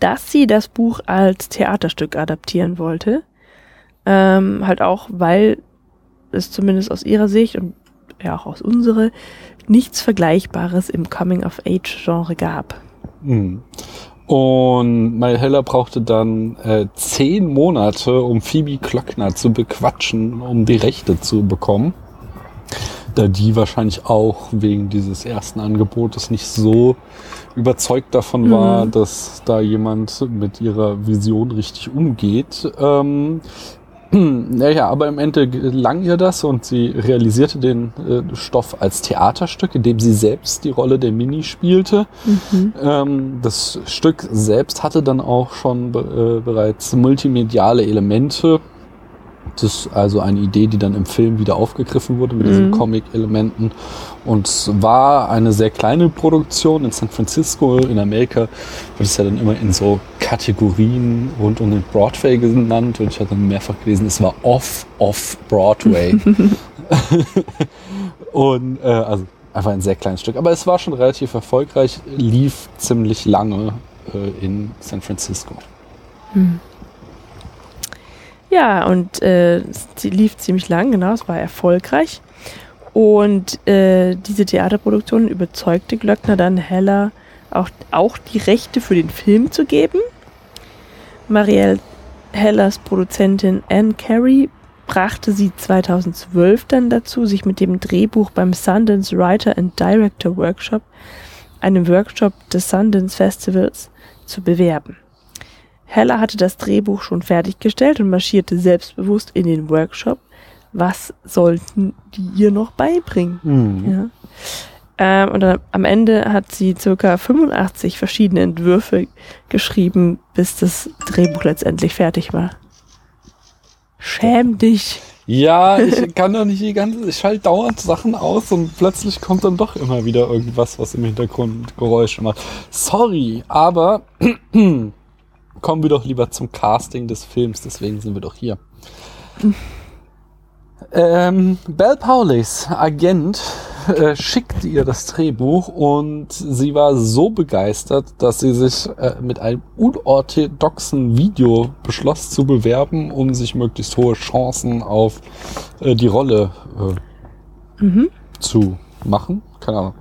dass sie das Buch als Theaterstück adaptieren wollte. Ähm, halt auch, weil es zumindest aus ihrer Sicht und ja auch aus unserer nichts Vergleichbares im Coming-of-Age-Genre gab. Und Maya Heller brauchte dann äh, zehn Monate, um Phoebe Klöckner zu bequatschen, um die Rechte zu bekommen. Da die wahrscheinlich auch wegen dieses ersten Angebotes nicht so überzeugt davon war, Mhm. dass da jemand mit ihrer Vision richtig umgeht. Ähm, naja, aber im Ende gelang ihr das und sie realisierte den äh, Stoff als Theaterstück, in dem sie selbst die Rolle der Mini spielte. Mhm. Ähm, das Stück selbst hatte dann auch schon äh, bereits multimediale Elemente. Das ist also eine Idee, die dann im Film wieder aufgegriffen wurde mit diesen Mhm. Comic-Elementen. Und es war eine sehr kleine Produktion in San Francisco. In Amerika wird es ja dann immer in so Kategorien rund um den Broadway genannt. Und ich hatte dann mehrfach gelesen, es war off, off Broadway. Und äh, also einfach ein sehr kleines Stück. Aber es war schon relativ erfolgreich, lief ziemlich lange äh, in San Francisco. Ja, und äh, sie lief ziemlich lang, genau, es war erfolgreich. Und äh, diese Theaterproduktion überzeugte Glöckner dann Heller, auch, auch die Rechte für den Film zu geben. Marielle Hellers Produzentin Anne Carey brachte sie 2012 dann dazu, sich mit dem Drehbuch beim Sundance Writer and Director Workshop, einem Workshop des Sundance Festivals, zu bewerben. Heller hatte das Drehbuch schon fertiggestellt und marschierte selbstbewusst in den Workshop. Was sollten die ihr noch beibringen? Ja. Ähm, und dann am Ende hat sie circa 85 verschiedene Entwürfe geschrieben, bis das Drehbuch letztendlich fertig war. Schäm dich. Ja, ich kann doch nicht die ganze, ich schalte dauernd Sachen aus und plötzlich kommt dann doch immer wieder irgendwas, was im Hintergrund Geräusche macht. Sorry, aber kommen wir doch lieber zum Casting des Films, deswegen sind wir doch hier. Ähm, Belle Paulis Agent äh, schickte ihr das Drehbuch und sie war so begeistert, dass sie sich äh, mit einem unorthodoxen Video beschloss zu bewerben, um sich möglichst hohe Chancen auf äh, die Rolle äh, Mhm. zu machen. Keine Ahnung.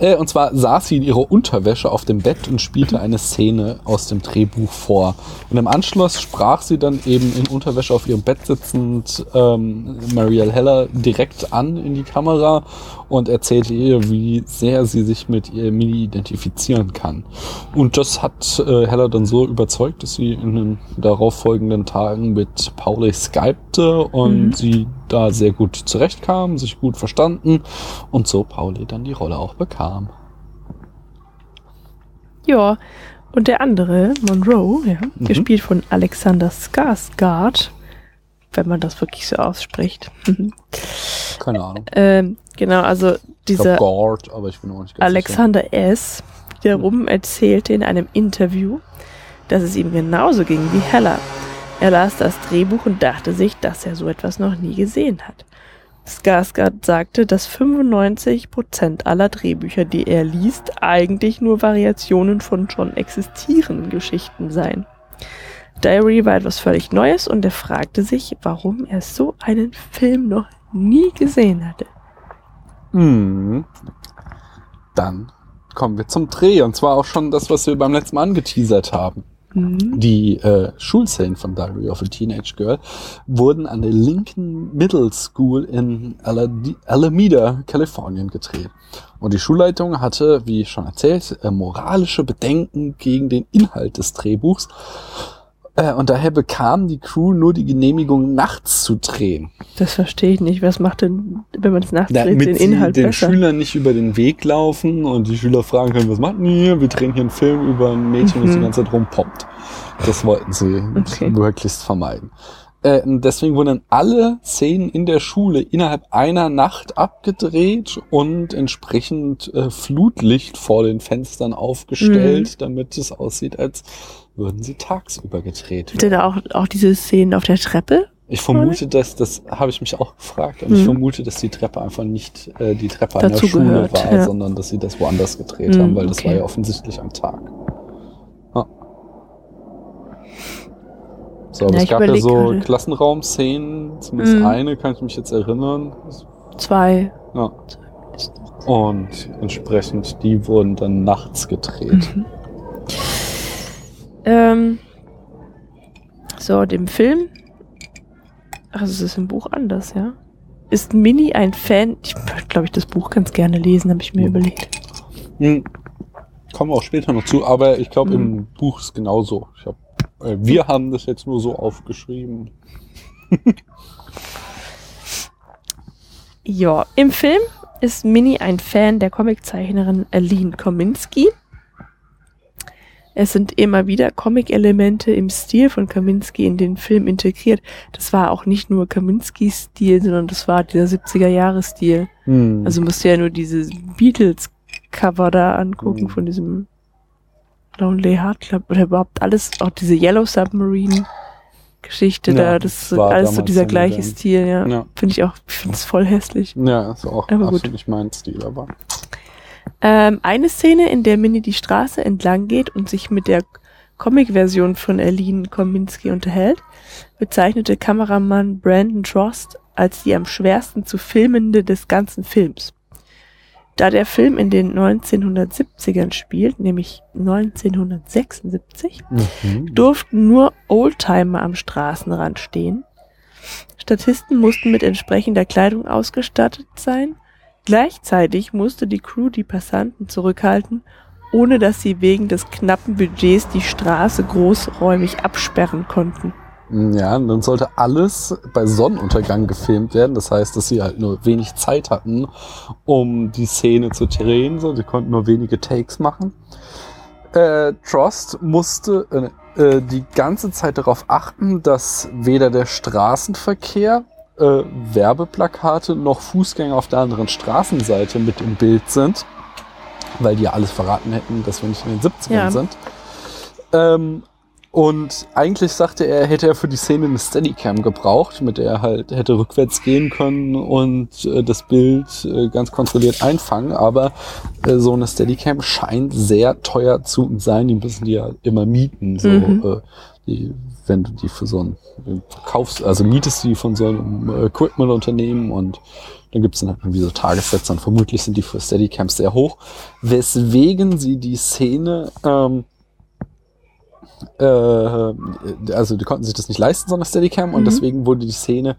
Äh, und zwar saß sie in ihrer Unterwäsche auf dem Bett und spielte eine Szene aus dem Drehbuch vor. Und im Anschluss sprach sie dann eben in Unterwäsche auf ihrem Bett sitzend ähm, Marielle Heller direkt an in die Kamera und erzählte ihr, wie sehr sie sich mit ihr Mini identifizieren kann. Und das hat äh, Heller dann so überzeugt, dass sie in den darauffolgenden Tagen mit Pauli skypte und Mhm. sie da sehr gut zurechtkam, sich gut verstanden und so Pauli dann die Rolle auch bekam. Ja, und der andere, Monroe, ja, Mhm. gespielt von Alexander Skarsgård, wenn man das wirklich so ausspricht. Keine Ahnung. ähm, genau, also dieser Gord, aber ich bin auch nicht Alexander S. wiederum erzählte in einem Interview, dass es ihm genauso ging wie Heller. Er las das Drehbuch und dachte sich, dass er so etwas noch nie gesehen hat. Skarsgård sagte, dass 95% aller Drehbücher, die er liest, eigentlich nur Variationen von schon existierenden Geschichten seien. Diary war etwas völlig Neues und er fragte sich, warum er so einen Film noch nie gesehen hatte. Hm. Dann kommen wir zum Dreh und zwar auch schon das, was wir beim letzten Mal angeteasert haben. Mhm. Die äh, Schulszenen von Diary of a Teenage Girl wurden an der Lincoln Middle School in Alameda, Kalifornien gedreht. Und die Schulleitung hatte, wie schon erzählt, äh, moralische Bedenken gegen den Inhalt des Drehbuchs. Äh, und daher bekam die Crew nur die Genehmigung, nachts zu drehen. Das verstehe ich nicht. Was macht denn, wenn man es nachts dreht, Damit den sie Inhalt den besser? Schülern nicht über den Weg laufen und die Schüler fragen können, was machen die hier? Wir drehen hier einen Film über ein Mädchen, das die Mhm. ganze Zeit rumpoppt. Das wollten sie Okay. möglichst vermeiden. Äh, deswegen wurden dann alle Szenen in der Schule innerhalb einer Nacht abgedreht und entsprechend äh, Flutlicht vor den Fenstern aufgestellt, Mhm. damit es aussieht, als würden sie tagsüber gedreht Sind da auch, auch diese Szenen auf der Treppe? ich vermute, dass, das habe ich mich auch gefragt, und ich Mhm. vermute, dass die Treppe einfach nicht äh, die Treppe an der Schule gehört, war, ja. sondern dass sie das woanders gedreht Mhm, haben, weil das okay. war ja offensichtlich am Tag. Ja. So, aber Ja, es ich gab ja so gerade. Klassenraumszenen, zumindest Mhm. eine, kann ich mich jetzt erinnern. Zwei. Ja. Und entsprechend, die wurden dann nachts gedreht. Mhm. Ähm, so, dem Film, also es ist im Buch anders, ja. Ist Minnie ein Fan? Ich würde, glaube ich, das Buch ganz gerne lesen, habe ich mir Mhm. überlegt. Hm. Kommen wir auch später noch zu, aber ich glaube, Mhm. im Buch ist genauso. Ich hab, äh, wir haben das jetzt nur so aufgeschrieben. Ja, im Film ist Minnie ein Fan der Comiczeichnerin Aline Kominsky. Es sind immer wieder Comic-Elemente im Stil von Kaminski in den Film integriert. Das war auch nicht nur Kaminskis Stil, sondern das war dieser 70er-Jahre-Stil. Hm. Also musst du ja nur diese Beatles-Cover da angucken Mhm. von diesem Lonely Heart Club oder überhaupt alles, auch diese Yellow Submarine Geschichte Ja, da, das ist alles so dieser gleiche Stil, ja. ja. Finde ich auch, ich finde es voll hässlich. ja, ist auch Aber gut. absolut nicht mein Stil, aber. Ähm, eine Szene, in der Minnie die Straße entlang geht und sich mit der Comic-Version von Aline Kominski unterhält, bezeichnete Kameramann Brandon Trost als die am schwersten zu filmende des ganzen Films. Da der Film in den 1970ern spielt, nämlich 1976, Mhm. durften nur Oldtimer am Straßenrand stehen. Statisten mussten mit entsprechender Kleidung ausgestattet sein. Gleichzeitig musste die Crew die Passanten zurückhalten, ohne dass sie wegen des knappen Budgets die Straße großräumig absperren konnten. Ja, und dann sollte alles bei Sonnenuntergang gefilmt werden. Das heißt, dass sie halt nur wenig Zeit hatten, um die Szene zu drehen. So, sie konnten nur wenige Takes machen. Äh, Trost musste äh, äh, die ganze Zeit darauf achten, dass weder der Straßenverkehr, äh, Werbeplakate noch Fußgänger auf der anderen Straßenseite mit im Bild sind, weil die ja alles verraten hätten, dass wir nicht in den 70ern Ja. sind. Ähm, und eigentlich sagte er, hätte er für die Szene eine Steadicam gebraucht, mit der er halt hätte rückwärts gehen können und äh, das Bild äh, ganz kontrolliert einfangen. Aber äh, so eine Steadicam scheint sehr teuer zu sein. Die müssen die ja immer mieten. So, Mhm. äh, die, wenn du die für so ein kaufst, also mietest die von so einem äh, Equipment-Unternehmen und dann gibt's dann halt irgendwie so Tagessätze und vermutlich sind die für Steadicams sehr hoch. Weswegen sie die Szene ähm, äh, also die konnten sich das nicht leisten, so eine Steadicam, und Mhm. deswegen wurde die Szene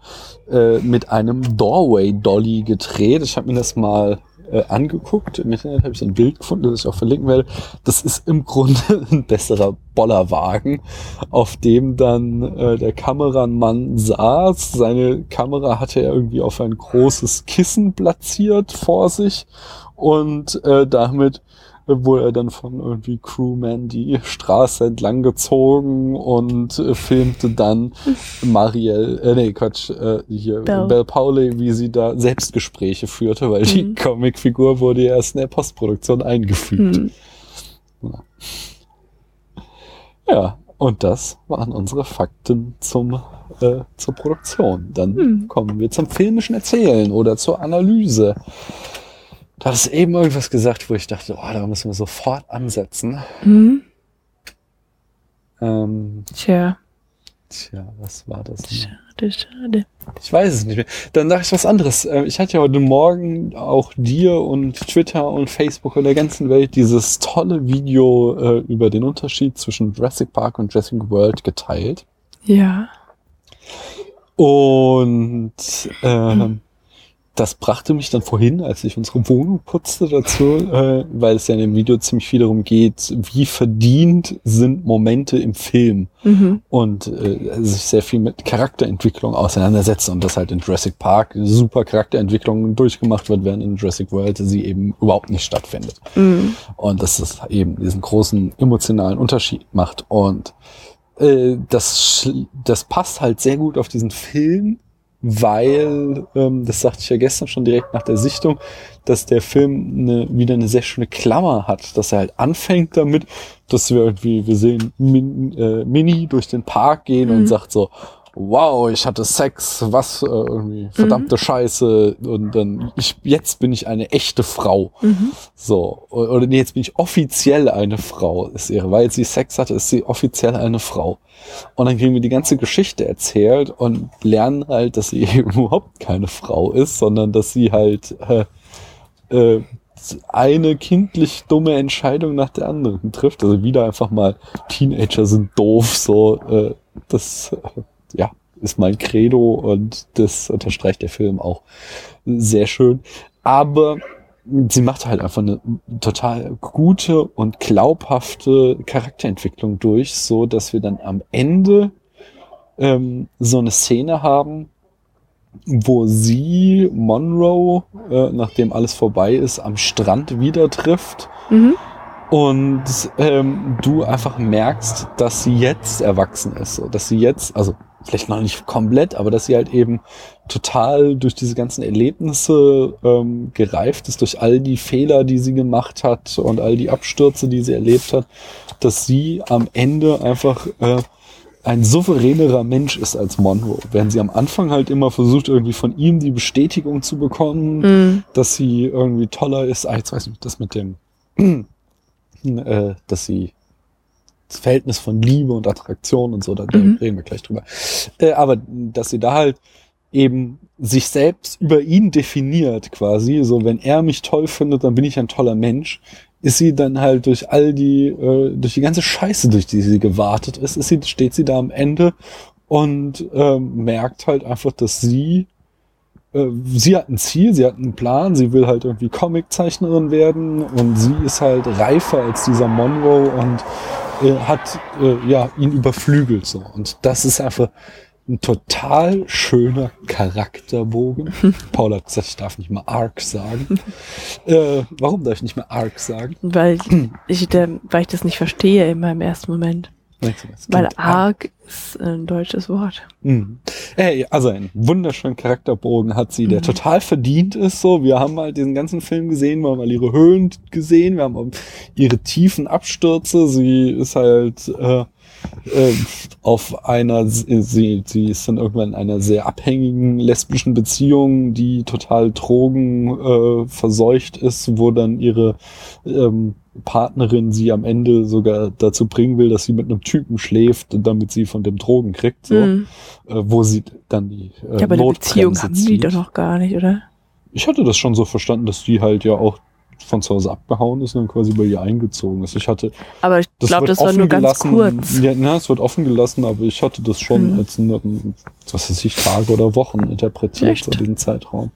äh, mit einem Doorway-Dolly gedreht. Ich habe mir das mal äh, angeguckt. Im Internet habe ich ein Bild gefunden, das ich auch verlinken werde. Das ist im Grunde ein besserer Bollerwagen, auf dem dann äh, der Kameramann saß. Seine Kamera hatte er irgendwie auf ein großes Kissen platziert vor sich und äh, damit wurde er dann von irgendwie Crewman die Straße entlang gezogen und äh, filmte dann Marielle, äh, nee, Quatsch, äh, hier, Belle. Belle Pauli, wie sie da Selbstgespräche führte, weil die Mhm. Comicfigur wurde ja erst in der Postproduktion eingefügt. Hm. Ja, und das waren unsere Fakten zum, äh, zur Produktion. Dann Hm. kommen wir zum filmischen Erzählen oder zur Analyse. Da hast du eben irgendwas gesagt, wo ich dachte, oh, da müssen wir sofort ansetzen. Hm. Ähm, Tja, tja, was war das? denn? schade, schade. Ich weiß es nicht mehr. Dann dachte ich was anderes. Äh, Ich hatte ja heute Morgen auch dir und Twitter und Facebook und der ganzen Welt dieses tolle Video äh, über den Unterschied zwischen Jurassic Park und Jurassic World geteilt. Ja. Und ähm, das brachte mich dann vorhin, als ich unsere Wohnung putzte dazu, äh, weil es ja in dem Video ziemlich viel darum geht, wie verdient sind Momente im Film Mhm. und äh, sich sehr viel mit Charakterentwicklung auseinandersetzt und das halt in Jurassic Park super Charakterentwicklung durchgemacht wird, während in Jurassic World sie eben überhaupt nicht stattfindet. Mhm. Und dass das eben diesen großen emotionalen Unterschied macht. Und äh, das, das passt halt sehr gut auf diesen Film, weil, ähm, das sagte ich ja gestern schon direkt nach der Sichtung, dass der Film eine, wieder eine sehr schöne Klammer hat, dass er halt anfängt damit, dass wir irgendwie, wir sehen Min, äh, Mini durch den Park gehen Mhm. und sagt so, wow, ich hatte Sex, was äh, irgendwie verdammte Scheiße und dann ich jetzt bin ich eine echte Frau. So oder nee, jetzt bin ich offiziell eine Frau. Ist ihre, weil sie Sex hatte, ist sie offiziell eine Frau. Und dann kriegen wir die ganze Geschichte erzählt und lernen halt, dass sie überhaupt keine Frau ist, sondern dass sie halt äh, äh, eine kindlich dumme Entscheidung nach der anderen trifft. Also wieder einfach mal Teenager sind doof, so äh, das äh, ja ist mein Credo und das unterstreicht der Film auch sehr schön. Aber sie macht halt einfach eine total gute und glaubhafte Charakterentwicklung durch, so dass wir dann am Ende ähm, so eine Szene haben, wo sie Monroe, äh, nachdem alles vorbei ist, am Strand wieder trifft. Mhm. Und ähm, du einfach merkst, dass sie jetzt erwachsen ist. So, dass sie jetzt, also vielleicht noch nicht komplett, aber dass sie halt eben total durch diese ganzen Erlebnisse ähm, gereift ist, durch all die Fehler, die sie gemacht hat und all die Abstürze, die sie erlebt hat, dass sie am Ende einfach äh, ein souveränerer Mensch ist als Monroe. Während sie am Anfang halt immer versucht, irgendwie von ihm die Bestätigung zu bekommen, Mhm. dass sie irgendwie toller ist. Ah, jetzt weiß ich nicht, das mit dem, äh, dass sie das Verhältnis von Liebe und Attraktion und so, da, Mhm. reden wir gleich drüber. Äh, aber dass sie da halt eben sich selbst über ihn definiert quasi, so wenn er mich toll findet, dann bin ich ein toller Mensch, ist sie dann halt durch all die, äh, durch die ganze Scheiße, durch die sie gewartet ist, ist sie, steht sie da am Ende und ähm, merkt halt einfach, dass sie äh, sie hat ein Ziel, sie hat einen Plan, sie will halt irgendwie Comiczeichnerin werden und sie ist halt reifer als dieser Monroe und äh, hat äh, ja ihn überflügelt so und das ist einfach ein total schöner Charakterbogen. Paul hat gesagt, ich darf nicht mal Arc sagen. äh, warum darf ich nicht mehr Arc sagen? Weil ich, der, weil ich das nicht verstehe immer im ersten Moment. Weil arg ist ein deutsches Wort. Mhm. Hey, also einen wunderschönen Charakterbogen hat sie, der Mhm. total verdient ist. So, wir haben halt diesen ganzen Film gesehen, wir haben mal ihre Höhen gesehen, wir haben auch ihre tiefen Abstürze. Sie ist halt äh, äh, auf einer, sie, sie ist dann irgendwann in einer sehr abhängigen lesbischen Beziehung, die total Drogen äh, verseucht ist, wo dann ihre ähm, Partnerin sie am Ende sogar dazu bringen will, dass sie mit einem Typen schläft, damit sie von dem Drogen kriegt, so, Mhm. äh, wo sie dann die äh, Ja, aber eine Beziehung Notbremse haben die zieht. doch noch gar nicht, oder? Ich hatte das schon so verstanden, dass die halt ja auch von zu Hause abgehauen ist und dann quasi bei ihr eingezogen ist. Ich hatte Aber ich glaube, das war offen nur ganz gelassen. kurz. Ja, na, es wird offen gelassen, aber ich hatte das schon Mhm. als eine, was weiß ich, Tage oder Wochen interpretiert, Echt? so diesen Zeitraum.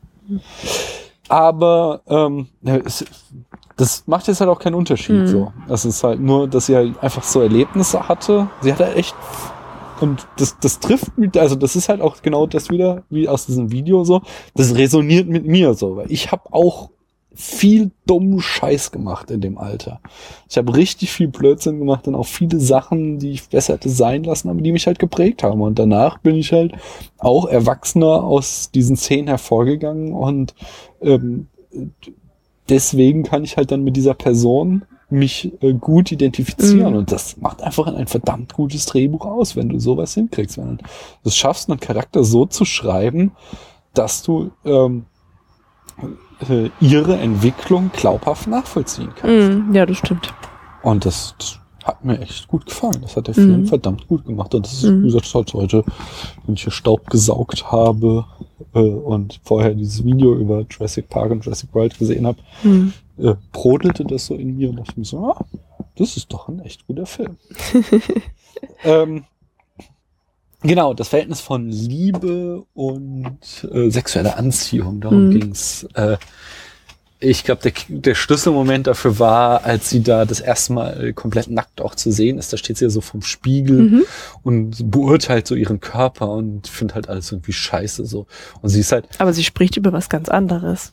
Aber ähm, es, das macht jetzt halt auch keinen Unterschied. Mhm. So, es ist halt nur, dass sie halt einfach so Erlebnisse hatte. Sie hat halt echt und das, das trifft mit, also das ist halt auch genau das wieder, wie aus diesem Video so, das resoniert mit mir so, weil ich habe auch viel dummen Scheiß gemacht in dem Alter. Ich habe richtig viel Blödsinn gemacht und auch viele Sachen, die ich besser hätte sein lassen, aber die mich halt geprägt haben. Und danach bin ich halt auch erwachsener aus diesen Szenen hervorgegangen und ähm, deswegen kann ich halt dann mit dieser Person mich äh, gut identifizieren Mhm. und das macht einfach ein verdammt gutes Drehbuch aus, wenn du sowas hinkriegst, wenn du es schaffst, einen Charakter so zu schreiben, dass du ähm, äh, ihre Entwicklung glaubhaft nachvollziehen kannst. Mhm. Ja, das stimmt. Und das, das hat mir echt gut gefallen. Das hat der Film Mhm. verdammt gut gemacht. Und das ist, Mhm. wie gesagt, heute, wenn ich hier Staub gesaugt habe äh, und vorher dieses Video über Jurassic Park und Jurassic World gesehen habe, Mhm. äh, brodelte das so in mir und dachte mir so, ah, das ist doch ein echt guter Film. ähm, genau, das Verhältnis von Liebe und äh, sexueller Anziehung, darum Mhm. ging's. Äh, ich glaube, der, der Schlüsselmoment dafür war, als sie da das erste Mal komplett nackt auch zu sehen ist. Da steht sie ja so vom Spiegel Mhm. und beurteilt so ihren Körper und findet halt alles irgendwie scheiße so. Und sie ist halt, Aber sie spricht über was ganz anderes.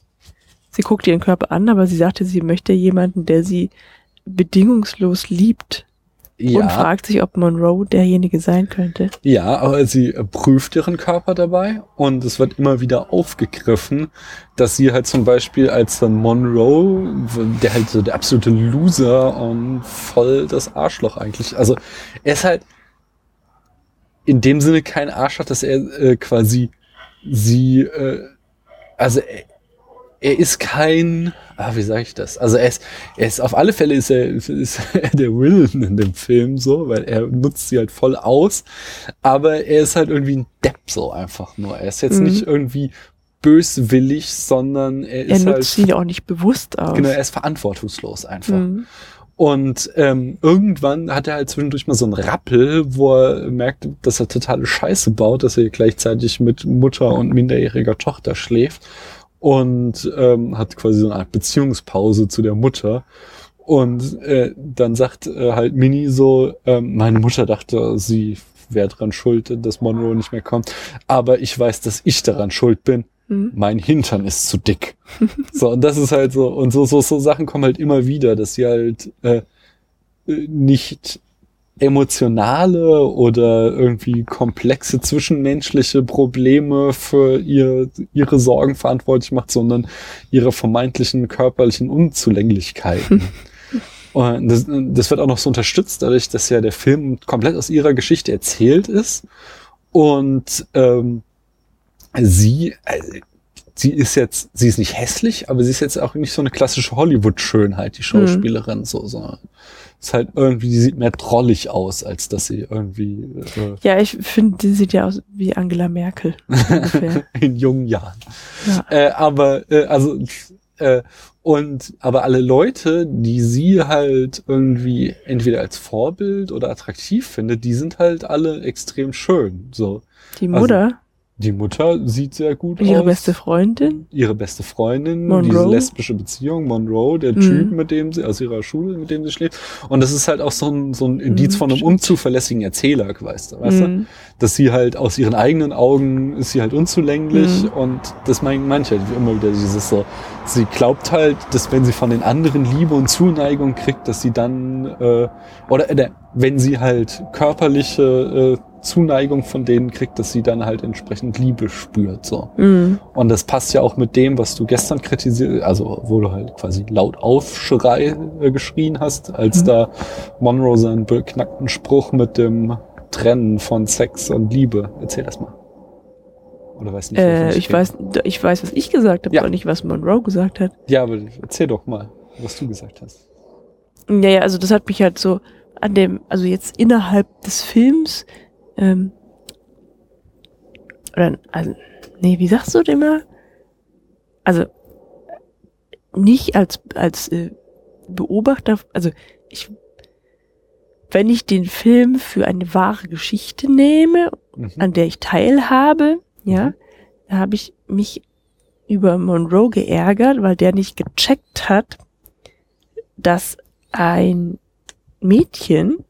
Sie guckt ihren Körper an, aber sie sagte, sie möchte jemanden, der sie bedingungslos liebt und ja, fragt sich, ob Monroe derjenige sein könnte. ja, aber sie prüft ihren Körper dabei und es wird immer wieder aufgegriffen, dass sie halt zum Beispiel als dann Monroe, der halt so der absolute Loser und voll das Arschloch eigentlich, also er ist halt in dem Sinne keinen Arsch hat, dass er äh, quasi sie, äh, also er, er ist kein, ah, wie sage ich das? Also er ist, er ist auf alle Fälle ist er, ist er der Villain in dem Film so, weil er nutzt sie halt voll aus, aber er ist halt irgendwie ein Depp so einfach nur. Er ist jetzt Mhm. nicht irgendwie böswillig, sondern er Er ist nutzt halt, sie ja auch nicht bewusst aus. genau, er ist verantwortungslos einfach. Mhm. Und ähm, irgendwann hat er halt zwischendurch mal so einen Rappel, wo er merkt, dass er totale Scheiße baut, dass er gleichzeitig mit Mutter und minderjähriger Tochter schläft und ähm, hat quasi so eine Art Beziehungspause zu der Mutter. Und äh, dann sagt äh, halt Minnie so, ähm, meine Mutter dachte, sie wäre dran schuld, dass Monroe nicht mehr kommt. Aber ich weiß, dass ich daran schuld bin. Mhm. Mein Hintern ist zu dick. so, und das ist halt so, und so, so, so Sachen kommen halt immer wieder, dass sie halt äh, äh, nicht emotionale oder irgendwie komplexe zwischenmenschliche Probleme für ihr, ihre Sorgen verantwortlich macht, sondern ihre vermeintlichen körperlichen Unzulänglichkeiten. Und das, das wird auch noch so unterstützt, dadurch, dass ja der Film komplett aus ihrer Geschichte erzählt ist. Und ähm, sie, also, sie ist jetzt, sie ist nicht hässlich, aber sie ist jetzt auch nicht so eine klassische Hollywood-Schönheit, die Schauspielerin, so, so. Ist halt irgendwie, die sieht mehr drollig aus, als dass sie irgendwie äh, Ja, ich finde, die sieht ja aus wie Angela Merkel. In jungen Jahren. Ja. Äh, aber äh, also äh, und aber alle Leute, die sie halt irgendwie entweder als Vorbild oder attraktiv findet, die sind halt alle extrem schön. So Die Mutter, die Mutter sieht sehr gut ihre aus. beste Freundin. ihre beste Freundin, Monroe. diese lesbische Beziehung, Monroe, der Mhm. Typ, mit dem sie, aus ihrer Schule, mit dem sie schläft. Und das ist halt auch so ein, so ein Indiz Mhm, von einem stimmt. unzuverlässigen Erzähler, weißt du, weißt du? Mhm. Dass sie halt aus ihren eigenen Augen ist sie halt unzulänglich Mhm. und das meinen manche halt immer wieder dieses so, sie glaubt halt, dass wenn sie von den anderen Liebe und Zuneigung kriegt, dass sie dann, äh, oder äh, wenn sie halt körperliche äh, Zuneigung von denen kriegt, dass sie dann halt entsprechend Liebe spürt, so. Mhm. Und das passt ja auch mit dem, was du gestern kritisiert, also wo du halt quasi laut Aufschrei äh, geschrien hast, als Mhm. da Monroe seinen beknackten Spruch mit dem Trennen von Sex und Liebe. Erzähl das mal. Oder weißt nicht, Äh, ich rede? weiß, ich weiß, was ich gesagt habe, Ja. aber nicht, was Monroe gesagt hat. Ja, aber erzähl doch mal, was du gesagt hast. Ja, ja, also das hat mich halt so an dem, also jetzt innerhalb des Films, ähm, oder, also, nee, wie sagst du denn immer? Also, nicht als, als äh, Beobachter, also ich, wenn ich den Film für eine wahre Geschichte nehme, Mhm. an der ich teilhabe, ja, Mhm. da habe ich mich über Monroe geärgert, weil der nicht gecheckt hat, dass ein Mädchen,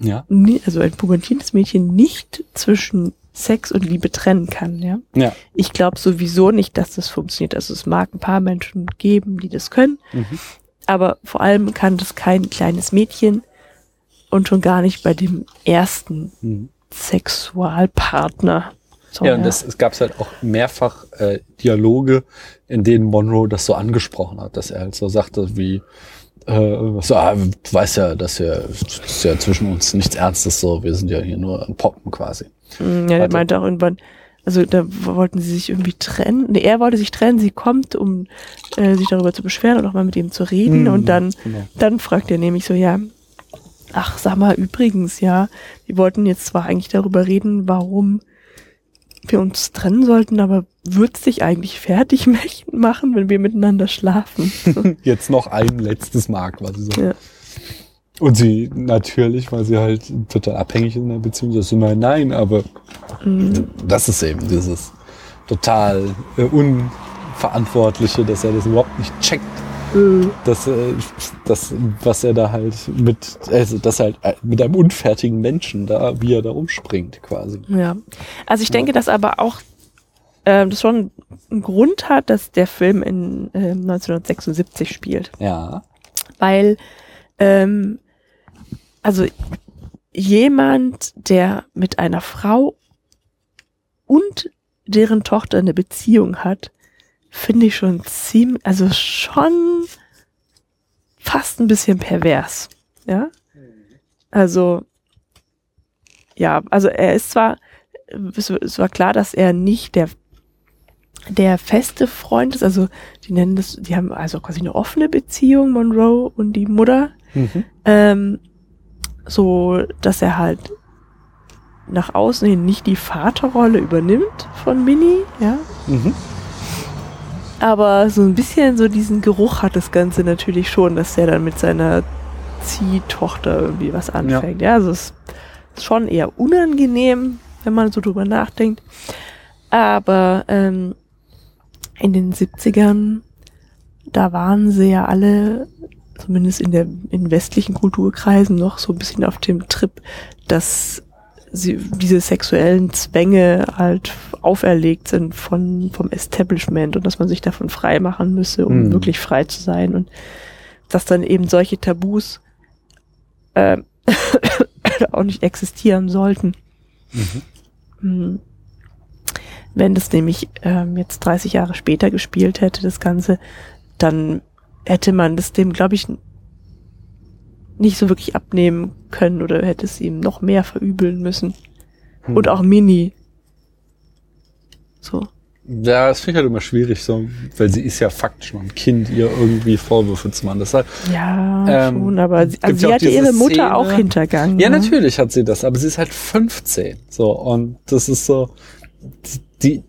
Ja. also ein pubertierendes Mädchen, nicht zwischen Sex und Liebe trennen kann, ja. Ja. Ich glaube sowieso nicht, dass das funktioniert. Also es mag ein paar Menschen geben, die das können, Mhm. aber vor allem kann das kein kleines Mädchen und schon gar nicht bei dem ersten Mhm. Sexualpartner. So, Ja, und das, es gab halt auch mehrfach äh, Dialoge, in denen Monroe das so angesprochen hat, dass er halt so sagte wie, äh, so, ah, du weißt ja, dass ja, das ist ja zwischen uns nichts Ernstes so, wir sind ja hier nur ein Poppen quasi. Mm, Ja, der Warte. meinte auch irgendwann, also da wollten sie sich irgendwie trennen. Nee, er wollte sich trennen, sie kommt, um äh, sich darüber zu beschweren und auch mal mit ihm zu reden. Mhm, Und dann, genau. dann fragt er nämlich so, ja, ach, sag mal, übrigens, ja, wir wollten jetzt zwar eigentlich darüber reden, warum wir uns trennen sollten, aber würdest dich eigentlich fertig machen, wenn wir miteinander schlafen? Jetzt noch ein letztes Mal quasi so. Ja. Und sie natürlich, weil sie halt total abhängig in der Beziehung, ist immer nein, aber Mhm. das ist eben dieses total äh, Unverantwortliche, dass er das überhaupt nicht checkt, dass, äh, das, was er da halt mit, also dass er halt äh, mit einem unfertigen Menschen da, wie er da umspringt quasi. Ja. Also ich denke, dass aber auch ähm, das schon einen Grund hat, dass der Film in ähm, 1976 spielt. Ja. Weil, ähm, also jemand, der mit einer Frau und deren Tochter eine Beziehung hat, finde ich schon ziemlich, also schon fast ein bisschen pervers. Ja. Also, ja, also er ist zwar, es, war klar, dass er nicht der der feste Freund ist, also die nennen das, die haben also quasi eine offene Beziehung, Monroe und die Mutter, Mhm. ähm, so dass er halt nach außen hin nicht die Vaterrolle übernimmt von Minnie, ja, Mhm. Aber so ein bisschen so diesen Geruch hat das Ganze natürlich schon, dass er dann mit seiner Ziehtochter irgendwie was anfängt. Ja, also es ist schon eher unangenehm, wenn man so drüber nachdenkt. Aber ähm, in den 70ern, da waren sie ja alle, zumindest in der in westlichen Kulturkreisen, noch so ein bisschen auf dem Trip, dass sie diese sexuellen Zwänge halt auferlegt sind von vom Establishment und dass man sich davon frei machen müsse, um Mhm. wirklich frei zu sein und dass dann eben solche Tabus ähm, auch nicht existieren sollten. Mhm. Wenn das nämlich ähm, jetzt 30 Jahre später gespielt hätte, das Ganze, dann hätte man das dem, glaube ich, nicht so wirklich abnehmen können oder hätte es ihm noch mehr verübeln müssen. Hm. Und auch Mini. So. Ja, das finde ich halt immer schwierig, so, weil sie ist ja faktisch noch ein Kind, ihr irgendwie Vorwürfe zu machen. Das halt, Ja, Ähm, schon, aber sie, also sie diese ihre Mutter Szene- auch hintergangen. ja, ne? natürlich hat sie das, aber sie ist halt 15. So, und das ist so, die,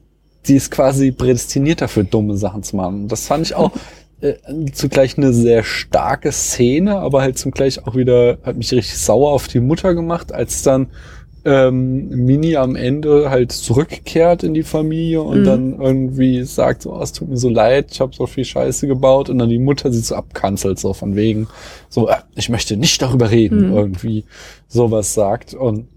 die ist quasi prädestiniert dafür, dumme Sachen zu machen. Und das fand ich auch äh, zugleich eine sehr starke Szene, aber halt zugleich auch wieder, hat mich richtig sauer auf die Mutter gemacht, als dann ähm, Mini am Ende halt zurückkehrt in die Familie und Mhm. dann irgendwie sagt, so, oh, es tut mir so leid, ich habe so viel Scheiße gebaut und dann die Mutter sie so abkanzelt, so von wegen, so, äh, ich möchte nicht darüber reden, Mhm. irgendwie sowas sagt und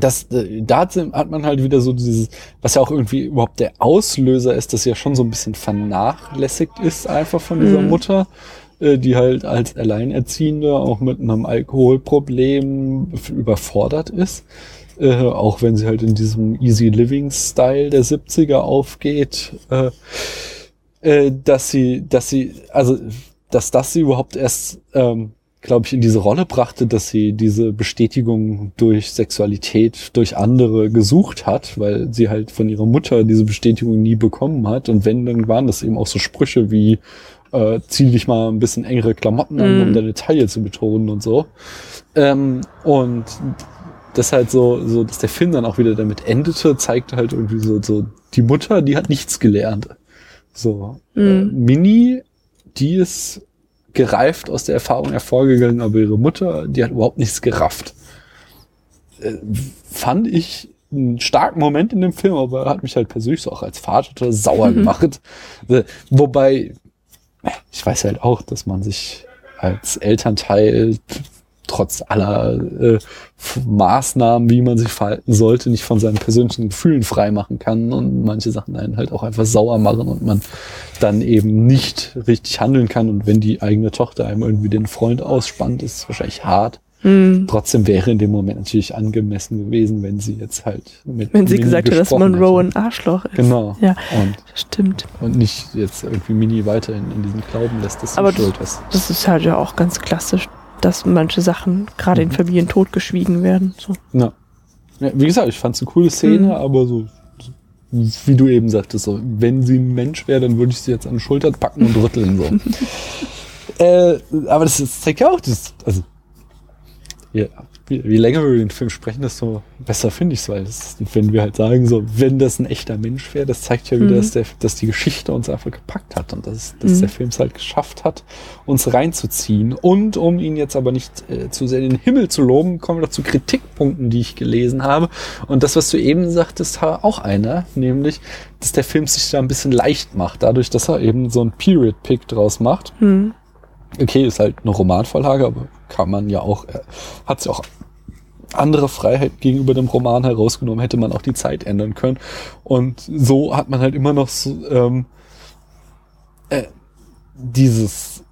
das, äh, da hat man halt wieder so dieses, was ja auch irgendwie überhaupt der Auslöser ist, dass sie ja schon so ein bisschen vernachlässigt ist einfach von dieser Mhm. Mutter, äh, die halt als Alleinerziehende auch mit einem Alkoholproblem überfordert ist. Äh, auch wenn sie halt in diesem Easy Living Style der 70er aufgeht, äh, äh, dass sie, dass sie, also, dass das sie überhaupt erst, ähm, glaube ich, in diese Rolle brachte, dass sie diese Bestätigung durch Sexualität, durch andere gesucht hat, weil sie halt von ihrer Mutter diese Bestätigung nie bekommen hat. Und wenn, dann waren das eben auch so Sprüche wie, äh, zieh dich mal ein bisschen engere Klamotten an, um Mhm. deine Taille zu betonen und so. Ähm, und das halt so, so, dass der Film dann auch wieder damit endete, zeigte halt irgendwie so, so, die Mutter, die hat nichts gelernt. So, äh, Mhm. Mini, die ist gereift aus der Erfahrung hervorgegangen, aber ihre Mutter, die hat überhaupt nichts gerafft. Äh, fand ich einen starken Moment in dem Film, aber hat mich halt persönlich so auch als Vater total sauer Mhm. gemacht. Äh, Wobei, ich weiß halt auch, dass man sich als Elternteil trotz aller äh, Maßnahmen, wie man sich verhalten sollte, nicht von seinen persönlichen Gefühlen freimachen kann und manche Sachen einen halt auch einfach sauer machen und man dann eben nicht richtig handeln kann und wenn die eigene Tochter einem irgendwie den Freund ausspannt, ist es wahrscheinlich hart. Hm. Trotzdem wäre in dem Moment natürlich angemessen gewesen, wenn sie jetzt halt mit Wenn sie Mini gesagt hat, dass Monroe hätte. ein Arschloch ist. Genau. Ja, Und, stimmt. und nicht jetzt irgendwie Mini weiterhin in diesem Glauben lässt, dass sie Aber schuld ist. Das ist halt ja auch ganz klassisch, dass manche Sachen gerade in Mhm. Familien totgeschwiegen werden. So. Ja. ja. Wie gesagt, ich fand es eine coole Szene, Mhm. aber so, so, wie du eben sagtest, so, wenn sie ein Mensch wäre, dann würde ich sie jetzt an die Schulter packen und rütteln. So. äh, aber das, das zeigt ja auch, das, also, ja, wie, wie länger wir über den Film sprechen, desto besser finde ich es, weil das, wenn wir halt sagen, so, wenn das ein echter Mensch wäre, das zeigt ja wieder, Mhm. dass, der, dass die Geschichte uns einfach gepackt hat und dass, dass Mhm. der Film es halt geschafft hat, uns reinzuziehen. Und um ihn jetzt aber nicht äh, zu sehr in den Himmel zu loben, kommen wir doch zu Kritikpunkten, die ich gelesen habe. Und das, was du eben sagtest, war auch einer, nämlich, dass der Film sich da ein bisschen leicht macht, dadurch, dass er eben so ein Period-Pick draus macht Hm. Okay, ist halt eine Romanvorlage, aber kann man ja auch, äh, hat sie auch andere Freiheit gegenüber dem Roman herausgenommen, hätte man auch die Zeit ändern können. Und so hat man halt immer noch so, ähm, äh, dieses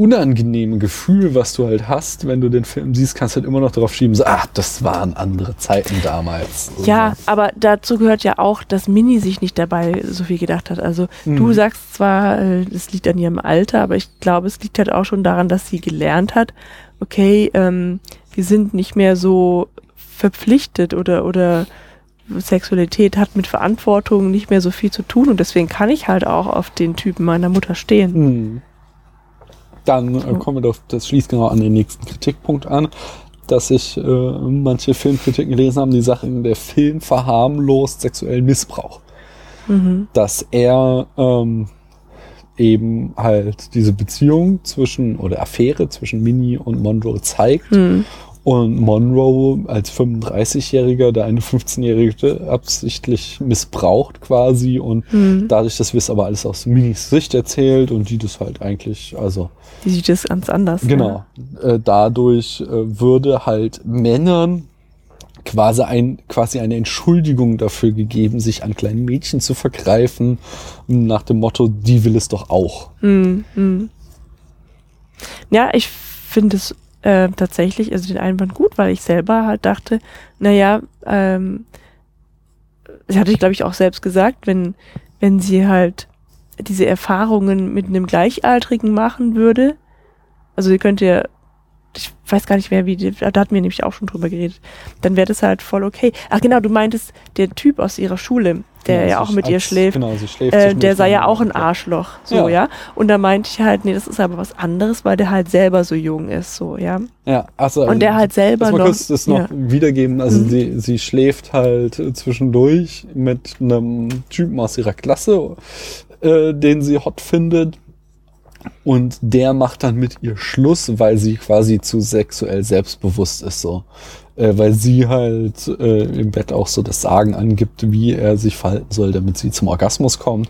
unangenehme Gefühl, was du halt hast, wenn du den Film siehst, kannst du halt immer noch darauf schieben, so, ach, das waren andere Zeiten damals. Ja, So. aber dazu gehört ja auch, dass Mini sich nicht dabei so viel gedacht hat. Also du Mhm. sagst zwar, äh, es liegt an ihrem Alter, aber ich glaube, es liegt halt auch schon daran, dass sie gelernt hat, okay, ähm, wir sind nicht mehr so verpflichtet oder, oder Sexualität hat mit Verantwortung nicht mehr so viel zu tun und deswegen kann ich halt auch auf den Typen meiner Mutter stehen. Hm. Dann äh, kommen wir doch, das schließt genau an den nächsten Kritikpunkt an, dass ich äh, manche Filmkritiken gelesen haben, die sagen, der Film verharmlost sexuellen Missbrauch. Mhm. Dass er ähm, eben halt diese Beziehung zwischen oder Affäre zwischen Minnie und Monroe zeigt Hm. Und Monroe als 35-Jähriger da eine 15-Jährige absichtlich missbraucht quasi und Hm. dadurch, dass wir es aber alles aus Minis Sicht erzählt und die das halt eigentlich, also Die sieht das ganz anders. genau, äh, dadurch äh, würde halt Männern quasi, ein, quasi eine Entschuldigung dafür gegeben, sich an kleinen Mädchen zu vergreifen, nach dem Motto, die will es doch auch. Hm, hm. Ja, ich finde es äh, tatsächlich, also den Einwand gut, weil ich selber halt dachte, naja, ähm, das hatte ich glaube ich auch selbst gesagt, wenn, wenn sie halt diese Erfahrungen mit einem Gleichaltrigen machen würde, also sie könnte ja, ich weiß gar nicht mehr, wie, die, da hatten wir nämlich auch schon drüber geredet, dann wäre das halt voll okay. Ach genau, du meintest, der Typ aus ihrer Schule, der ja, sie auch mit ihr als- schläft, Genau, sie schläft äh, der sei ja auch ein Arschloch, so, Ja. ja. Und da meinte ich halt, nee, das ist aber was anderes, weil der halt selber so jung ist, so, ja. Ja, also Und der halt selber Lass mal noch. kurz das noch ja. wiedergeben. Also Mhm. sie, sie schläft halt äh, zwischendurch mit einem Typen aus ihrer Klasse, äh, den sie hot findet. Und der macht dann mit ihr Schluss, weil sie quasi zu sexuell selbstbewusst ist, so. Äh, weil sie halt äh, im Bett auch so das Sagen angibt, wie er sich verhalten soll, damit sie zum Orgasmus kommt.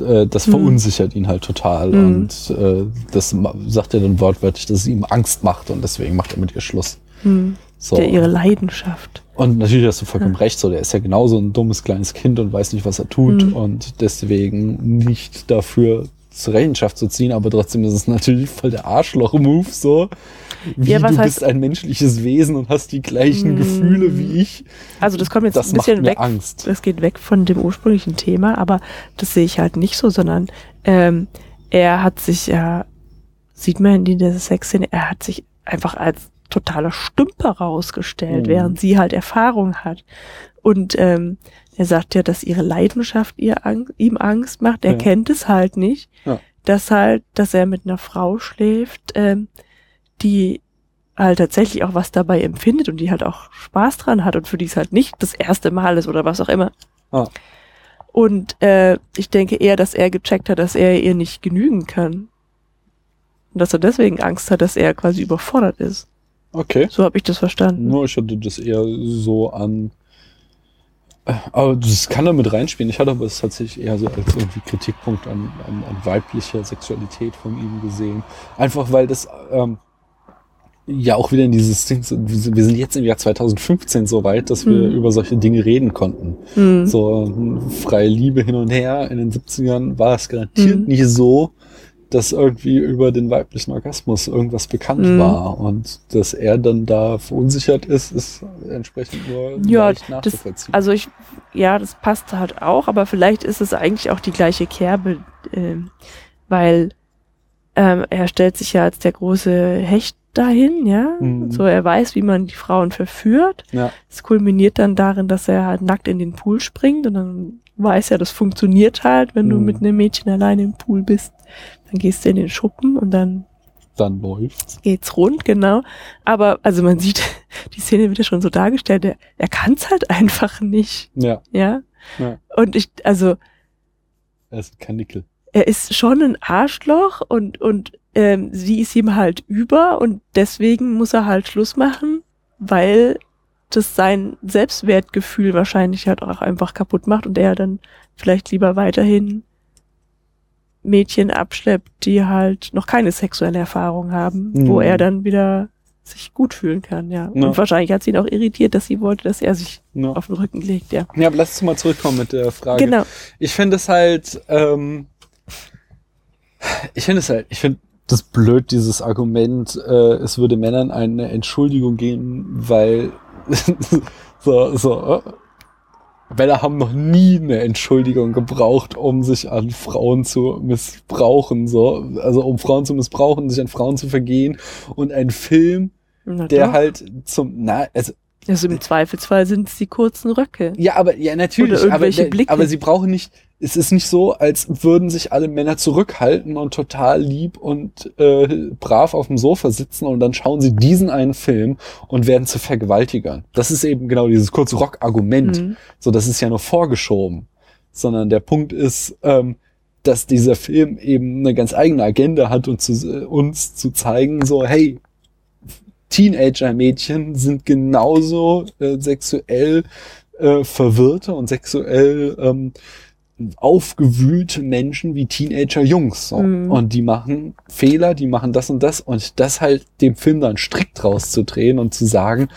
Äh, das Mhm. verunsichert ihn halt total. Mhm. Und äh, das sagt er dann wortwörtlich, dass es ihm Angst macht und deswegen macht er mit ihr Schluss. Hm, So. der ihre Leidenschaft. Und natürlich hast du vollkommen recht, so der ist ja genauso ein dummes kleines Kind und weiß nicht, was er tut Mhm. und deswegen nicht dafür zur Rechenschaft zu ziehen, aber trotzdem ist es natürlich voll der Arschloch-Move, so. Wie Ja, was du heißt- bist ein menschliches Wesen und hast die gleichen Mhm. Gefühle wie ich. Also das kommt jetzt Das ein bisschen weg. Angst. Das geht weg von dem ursprünglichen Thema, aber das sehe ich halt nicht so, sondern ähm, er hat sich ja, sieht man in dieser Sexszene, er hat sich einfach als totaler Stümper rausgestellt, Mhm. während sie halt Erfahrung hat. Und ähm, er sagt ja, dass ihre Leidenschaft ihr Ang ihm Angst macht. Er Ja. kennt es halt nicht, Ja. dass halt, dass er mit einer Frau schläft, ähm, die halt tatsächlich auch was dabei empfindet und die halt auch Spaß dran hat und für die es halt nicht das erste Mal ist oder was auch immer. Ah. Und äh, ich denke eher, dass er gecheckt hat, dass er ihr nicht genügen kann. Und dass er deswegen Angst hat, dass er quasi überfordert ist. Okay. So habe ich das verstanden. Nur ich hatte das eher so an. Aber das kann da mit reinspielen. Ich hatte aber es tatsächlich eher so als irgendwie Kritikpunkt an, an, an weiblicher Sexualität von ihm gesehen. Einfach weil das ähm, ja auch wieder in dieses Ding, so- wir sind jetzt im Jahr 2015 so weit, dass wir Mhm. über solche Dinge reden konnten. Hm. So hm, freie Liebe hin und her. In den 70ern war es garantiert Mhm. nicht so, dass irgendwie über den weiblichen Orgasmus irgendwas bekannt Mhm. war. Und dass er dann da verunsichert ist, ist entsprechend nur Ja, leicht das, nachzuvollziehen. also ich, ja, das passt halt auch, aber vielleicht ist es eigentlich auch die gleiche Kerbe, ähm, weil ähm, er stellt sich ja als der große Hecht dahin, ja. Mhm. So, er weiß, wie man die Frauen verführt. ja, Es kulminiert dann darin, dass er halt nackt in den Pool springt und dann weiß er, das funktioniert halt, wenn du Mhm. mit einem Mädchen alleine im Pool bist. Dann gehst du in den Schuppen und dann dann läuft's. geht's rund, genau. Aber, also man sieht, die Szene wird ja schon so dargestellt, er, er kann's halt einfach nicht, Ja, ja. Ja. Und ich, also, er ist kein Nickel. er ist schon ein Arschloch und, und ähm, sie ist ihm halt über und deswegen muss er halt Schluss machen, weil das sein Selbstwertgefühl wahrscheinlich halt auch einfach kaputt macht und er dann vielleicht lieber weiterhin Mädchen abschleppt, die halt noch keine sexuelle Erfahrung haben, Mhm. wo er dann wieder sich gut fühlen kann, ja. Ja. Und wahrscheinlich hat sie ihn auch irritiert, dass sie wollte, dass er sich Ja. auf den Rücken legt, ja. ja, aber lass uns mal zurückkommen mit der Frage. Genau. Ich finde es halt, ähm, ich finde es halt, ich finde das blöd, dieses Argument, äh, es würde Männern eine Entschuldigung geben, weil so, so, äh, Männer haben noch nie eine Entschuldigung gebraucht, um sich an Frauen zu missbrauchen, so, also um Frauen zu missbrauchen, sich an Frauen zu vergehen. Und ein Film, der halt zum, na, also Also im Zweifelsfall sind es die kurzen Röcke. Ja, aber ja natürlich, Oder irgendwelche aber, Blicke. aber sie brauchen nicht. Es ist nicht so, als würden sich alle Männer zurückhalten und total lieb und äh, brav auf dem Sofa sitzen und dann schauen sie diesen einen Film und werden zu Vergewaltigern. Das ist eben genau dieses kurze Rock-Argument. Mhm. So, das ist ja nur vorgeschoben. Sondern der Punkt ist, ähm, dass dieser Film eben eine ganz eigene Agenda hat und zu, äh, uns zu zeigen, so, hey, Teenager-Mädchen sind genauso äh, sexuell äh, verwirrte und sexuell ähm, aufgewühlte Menschen wie Teenager-Jungs. So. Mhm. Und die machen Fehler, die machen das und das und das halt dem Film dann strikt rauszudrehen und zu sagen,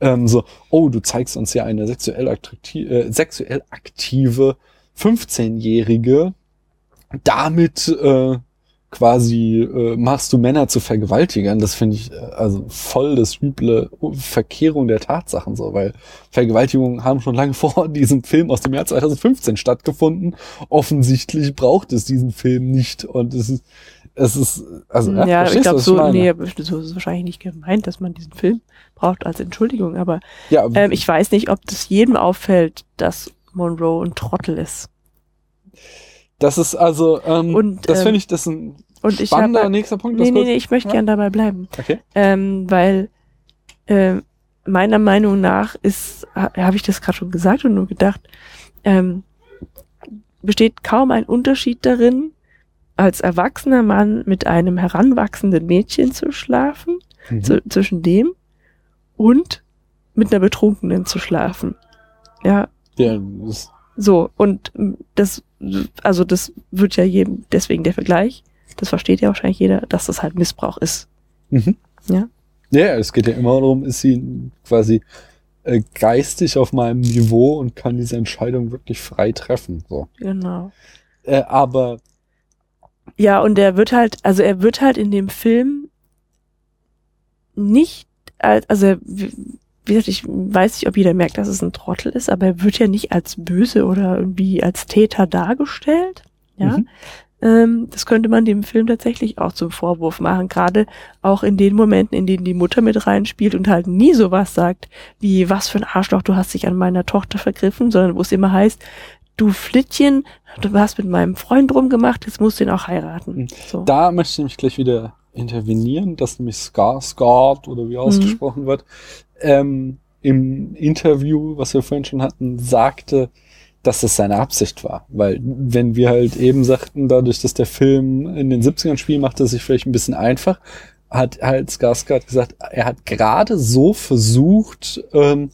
ähm, so, oh, du zeigst uns ja eine sexuell, attrakti äh, sexuell aktive 15-Jährige, damit äh, quasi äh, machst du Männer zu Vergewaltigern, das finde ich äh, also voll das üble Verkehrung der Tatsachen so, weil Vergewaltigungen haben schon lange vor diesem Film aus dem Jahr 2015 stattgefunden. Offensichtlich braucht es diesen Film nicht und es ist es ist also ja, ich verstehst du, glaube so, meine? nee, so ist es wahrscheinlich nicht gemeint, dass man diesen Film braucht als Entschuldigung, aber ja, ähm, ich weiß nicht, ob das jedem auffällt, dass Monroe ein Trottel ist. Das ist also ähm, Und, das ähm, finde ich das ist ein Und ich spannender habe nächster Punkt. nee, nee, nee, ich möchte Ja. gern dabei bleiben. Okay. Ähm, weil ähm, meiner Meinung nach ist, ha, habe ich das gerade schon gesagt und nur gedacht, ähm, besteht kaum ein Unterschied darin, als erwachsener Mann mit einem heranwachsenden Mädchen zu schlafen, Mhm. zu, zwischen dem und mit einer Betrunkenen zu schlafen. Ja, Ja, das, so, und das, also das wird ja jedem, deswegen der Vergleich, das versteht ja wahrscheinlich jeder, dass das halt Missbrauch ist. mhm. Ja. Ja, es geht ja immer darum, ist sie quasi äh, geistig auf meinem Niveau und kann diese Entscheidung wirklich frei treffen. So. Genau. Äh, aber Ja, und er wird halt, also er wird halt in dem Film nicht, als, also er, wie gesagt, ich weiß nicht, ob jeder merkt, dass es ein Trottel ist, aber er wird ja nicht als böse oder irgendwie als Täter dargestellt. Ja. Mhm. Ähm, das könnte man dem Film tatsächlich auch zum Vorwurf machen, gerade auch in den Momenten, in denen die Mutter mit reinspielt und halt nie sowas sagt, wie, was für ein Arschloch, du hast dich an meiner Tochter vergriffen, sondern wo es immer heißt, du Flittchen, du hast mit meinem Freund rumgemacht, jetzt musst du ihn auch heiraten. So. da möchte ich nämlich gleich wieder intervenieren, dass nämlich Skarsgård oder wie ausgesprochen wird, ähm, im Interview, was wir vorhin schon hatten, sagte, dass das seine Absicht war. Weil wenn wir halt eben sagten, dadurch, dass der Film in den 70ern spielt, macht er sich vielleicht ein bisschen einfach, hat halt Skarsgård gesagt, er hat gerade so versucht, ähm,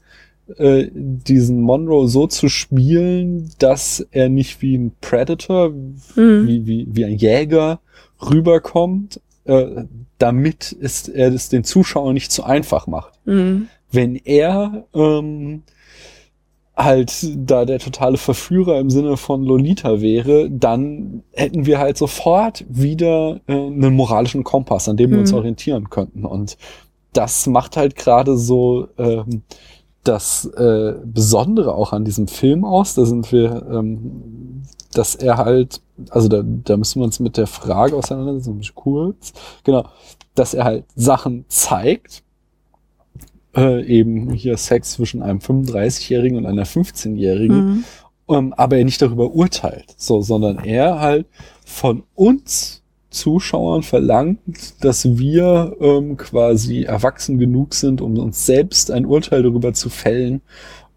äh, diesen Monroe so zu spielen, dass er nicht wie ein Predator, Mhm. wie, wie, wie ein Jäger rüberkommt, äh, damit es, er es den Zuschauern nicht zu einfach macht. Mhm. Wenn er ähm, halt da der totale Verführer im Sinne von Lolita wäre, dann hätten wir halt sofort wieder äh, einen moralischen Kompass, an dem wir uns Mhm. orientieren könnten. Und das macht halt gerade so ähm, das äh, Besondere auch an diesem Film aus. Da sind wir, ähm, dass er halt, also da, da müssen wir uns mit der Frage auseinandersetzen, kurz, genau, dass er halt Sachen zeigt, äh, eben hier Sex zwischen einem 35-Jährigen und einer 15-Jährigen, Mhm. ähm, aber er nicht darüber urteilt, so, sondern er halt von uns Zuschauern verlangt, dass wir ähm, quasi erwachsen genug sind, um uns selbst ein Urteil darüber zu fällen,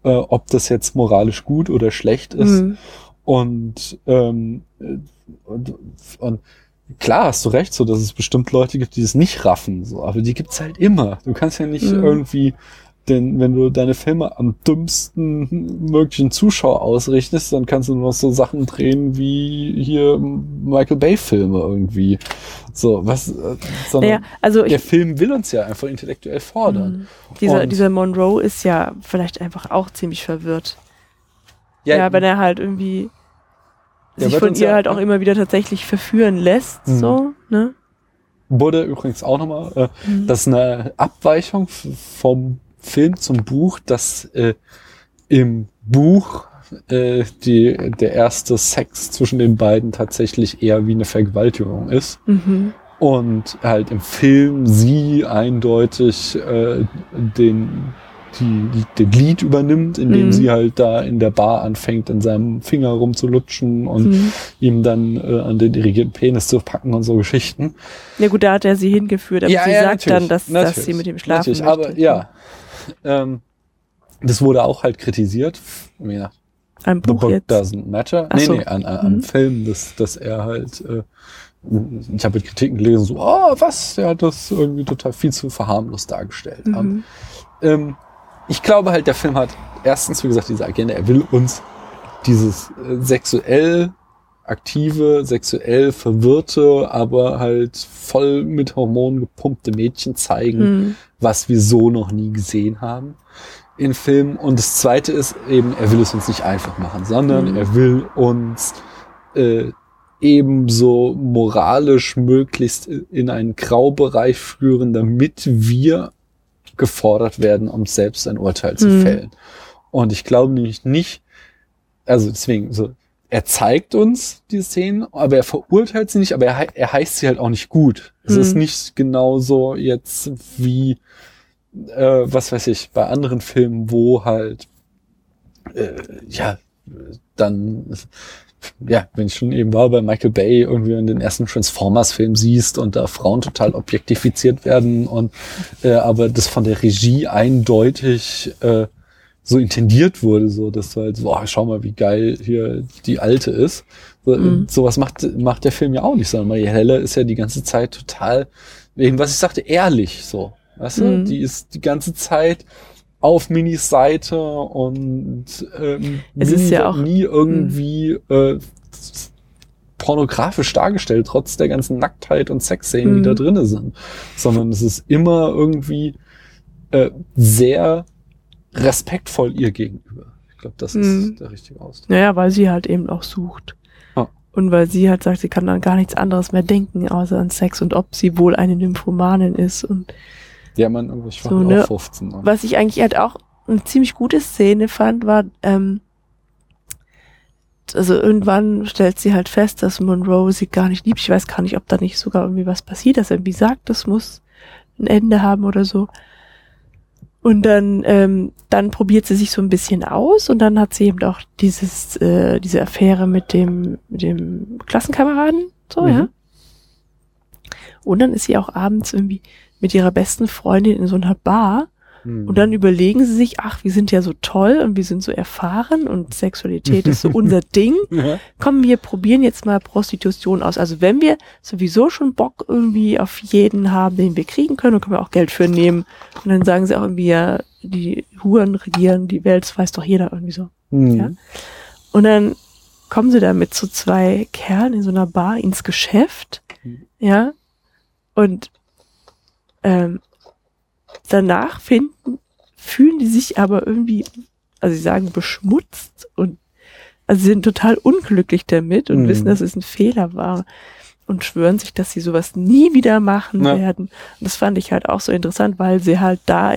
äh, ob das jetzt moralisch gut oder schlecht ist. Mhm. Und, ähm, äh, und, und klar hast du recht, so dass es bestimmt Leute gibt, die es nicht raffen, so, aber die gibt's halt immer. Du kannst ja nicht Mhm. irgendwie, denn wenn du deine Filme am dümmsten möglichen Zuschauer ausrichtest, dann kannst du nur noch so Sachen drehen wie hier Michael Bay Filme irgendwie. So, was, äh, sondern Naja, also der Film will uns ja einfach intellektuell fordern. Mhm. dieser, Und- dieser Monroe ist ja vielleicht einfach auch ziemlich verwirrt. Ja, wenn er halt irgendwie sich von ihr ja- halt auch immer wieder tatsächlich verführen lässt, Mhm. so, ne? wurde übrigens auch nochmal, äh, Mhm. das ist eine Abweichung vom Film zum Buch, dass äh, im Buch äh, die, der erste Sex zwischen den beiden tatsächlich eher wie eine Vergewaltigung ist. Mhm. Und halt im Film sie eindeutig äh, den die, die, den Lied übernimmt, indem Mhm. sie halt da in der Bar anfängt, in seinem Finger rumzulutschen und Mhm. ihm dann äh, an den irrigierten Penis zu packen und so Geschichten. Ja gut, da hat er sie hingeführt, aber Ja, sie ja, sagt dann, dass, dass sie mit ihm schlafen Natürlich, möchte. aber ja. Ähm, das wurde auch halt kritisiert. Ja, Ein The Buch Book jetzt. Doesn't Matter. Ach nee, so. nee, an, an, an Mhm. Film, dass, dass er halt, äh, ich habe mit Kritiken gelesen, so, oh, was, der hat das irgendwie total viel zu verharmlos dargestellt. Mhm. Ähm, ich glaube halt, der Film hat erstens, wie gesagt, diese Agenda, er will uns dieses äh, sexuell aktive, sexuell verwirrte, aber halt voll mit Hormonen gepumpte Mädchen zeigen, Mhm. was wir so noch nie gesehen haben in Filmen. Und das Zweite ist eben, er will es uns nicht einfach machen, sondern Mhm. er will uns äh, ebenso moralisch möglichst in einen Graubereich führen, damit wir gefordert werden, um selbst ein Urteil zu Mhm. fällen. Und ich glaube nämlich nicht, also deswegen, so, er zeigt uns die Szenen, aber er verurteilt sie nicht, aber er, er heißt sie halt auch nicht gut. Es Mhm. ist nicht genauso jetzt wie, äh, was weiß ich, bei anderen Filmen, wo halt, äh, ja, dann, ja, wenn ich schon eben war bei Michael Bay, irgendwie in den ersten Transformers-Film siehst und da Frauen total objektifiziert werden und äh, aber das von der Regie eindeutig äh, so intendiert wurde, so dass du halt so, oh, schau mal, wie geil hier die alte ist. So, Mhm. Sowas macht, macht der Film ja auch nicht, sondern Maria Heller ist ja die ganze Zeit total, wegen was ich sagte, ehrlich so. Weißt du? Mhm. Die ist die ganze Zeit auf Minis Seite und ähm, Es nie, ist ja auch- nie irgendwie äh, pornografisch dargestellt, trotz der ganzen Nacktheit und Sexszenen, die da drinnen sind. Sondern es ist immer irgendwie äh, sehr respektvoll ihr gegenüber. Ich glaube, das Mhm. ist der richtige Ausdruck. Naja, weil sie halt eben auch sucht. Ah. Und weil sie halt sagt, sie kann an gar nichts anderes mehr denken, außer an Sex und ob sie wohl eine Nymphomanin ist. Und Ja, man, ich war So, so, ne? auch 15. Ne? was ich eigentlich halt auch eine ziemlich gute Szene fand, war, ähm, also irgendwann stellt sie halt fest, dass Monroe sie gar nicht liebt. Ich weiß gar nicht, ob da nicht sogar irgendwie was passiert, dass er irgendwie sagt, das muss ein Ende haben oder so. Und dann, ähm, dann probiert sie sich so ein bisschen aus und dann hat sie eben auch dieses, äh, diese Affäre mit dem, mit dem Klassenkameraden, so, Mhm. ja. Und dann ist sie auch abends irgendwie mit ihrer besten Freundin in so einer Bar Hm. und dann überlegen sie sich, ach, wir sind ja so toll und wir sind so erfahren und Sexualität ist so unser Ding. Ja. Komm, wir probieren jetzt mal Prostitution aus. Also wenn wir sowieso schon Bock irgendwie auf jeden haben, den wir kriegen können, dann können wir auch Geld für nehmen. Und dann sagen sie auch irgendwie, ja, die Huren regieren die Welt, das weiß doch jeder irgendwie so. Hm. Ja. Und dann kommen sie da mit so zwei Kerlen in so einer Bar ins Geschäft, Mhm. ja, und ähm, danach finden, fühlen die sich aber irgendwie, also sie sagen beschmutzt und also sie sind total unglücklich damit und Mhm. wissen, dass es ein Fehler war und schwören sich, dass sie sowas nie wieder machen Ja. werden. Und das fand ich halt auch so interessant, weil sie halt da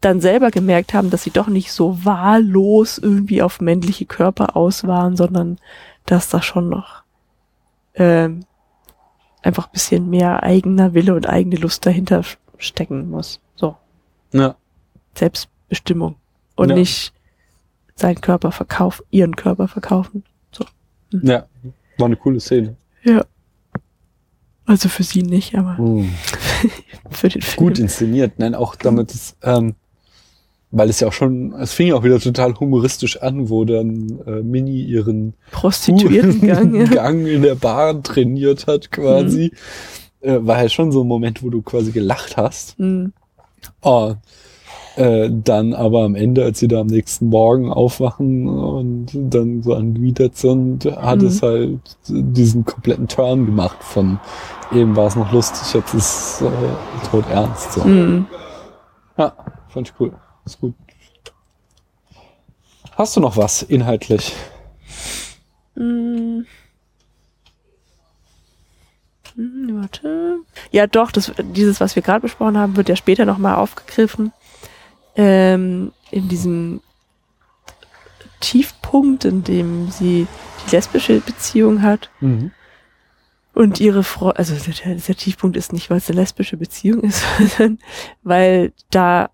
dann selber gemerkt haben, dass sie doch nicht so wahllos irgendwie auf männliche Körper aus waren, sondern dass da schon noch ähm, einfach ein bisschen mehr eigener Wille und eigene Lust dahinter stecken muss. So, Ja. Selbstbestimmung. Und Ja. nicht seinen Körper verkaufen, ihren Körper verkaufen. ja, war eine coole Szene. Ja. Also für sie nicht, aber Hm. für den Film. Gut inszeniert, nein, auch damit es, ähm, weil es ja auch schon, es fing ja auch wieder total humoristisch an, wo dann äh, Mini ihren Prostituiertengang. ja. Gang in der Bahn trainiert hat quasi. Äh, war halt schon so ein Moment, wo du quasi gelacht hast. Hm. Oh, äh, dann aber am Ende, als sie da am nächsten Morgen aufwachen und dann so angewidert sind, hat Mhm. es halt diesen kompletten Turn gemacht von eben war es noch lustig, jetzt ist äh, tot ernst. So. Hm. Ja, fand ich cool. Ist gut. Hast du noch was inhaltlich? Hm. Hm, Warte. Ja, doch, das, dieses, was wir gerade besprochen haben, wird ja später nochmal aufgegriffen. Ähm, in diesem Tiefpunkt, in dem sie die lesbische Beziehung hat Mhm. und ihre Frau, also der, der Tiefpunkt ist nicht, weil es eine lesbische Beziehung ist, sondern weil da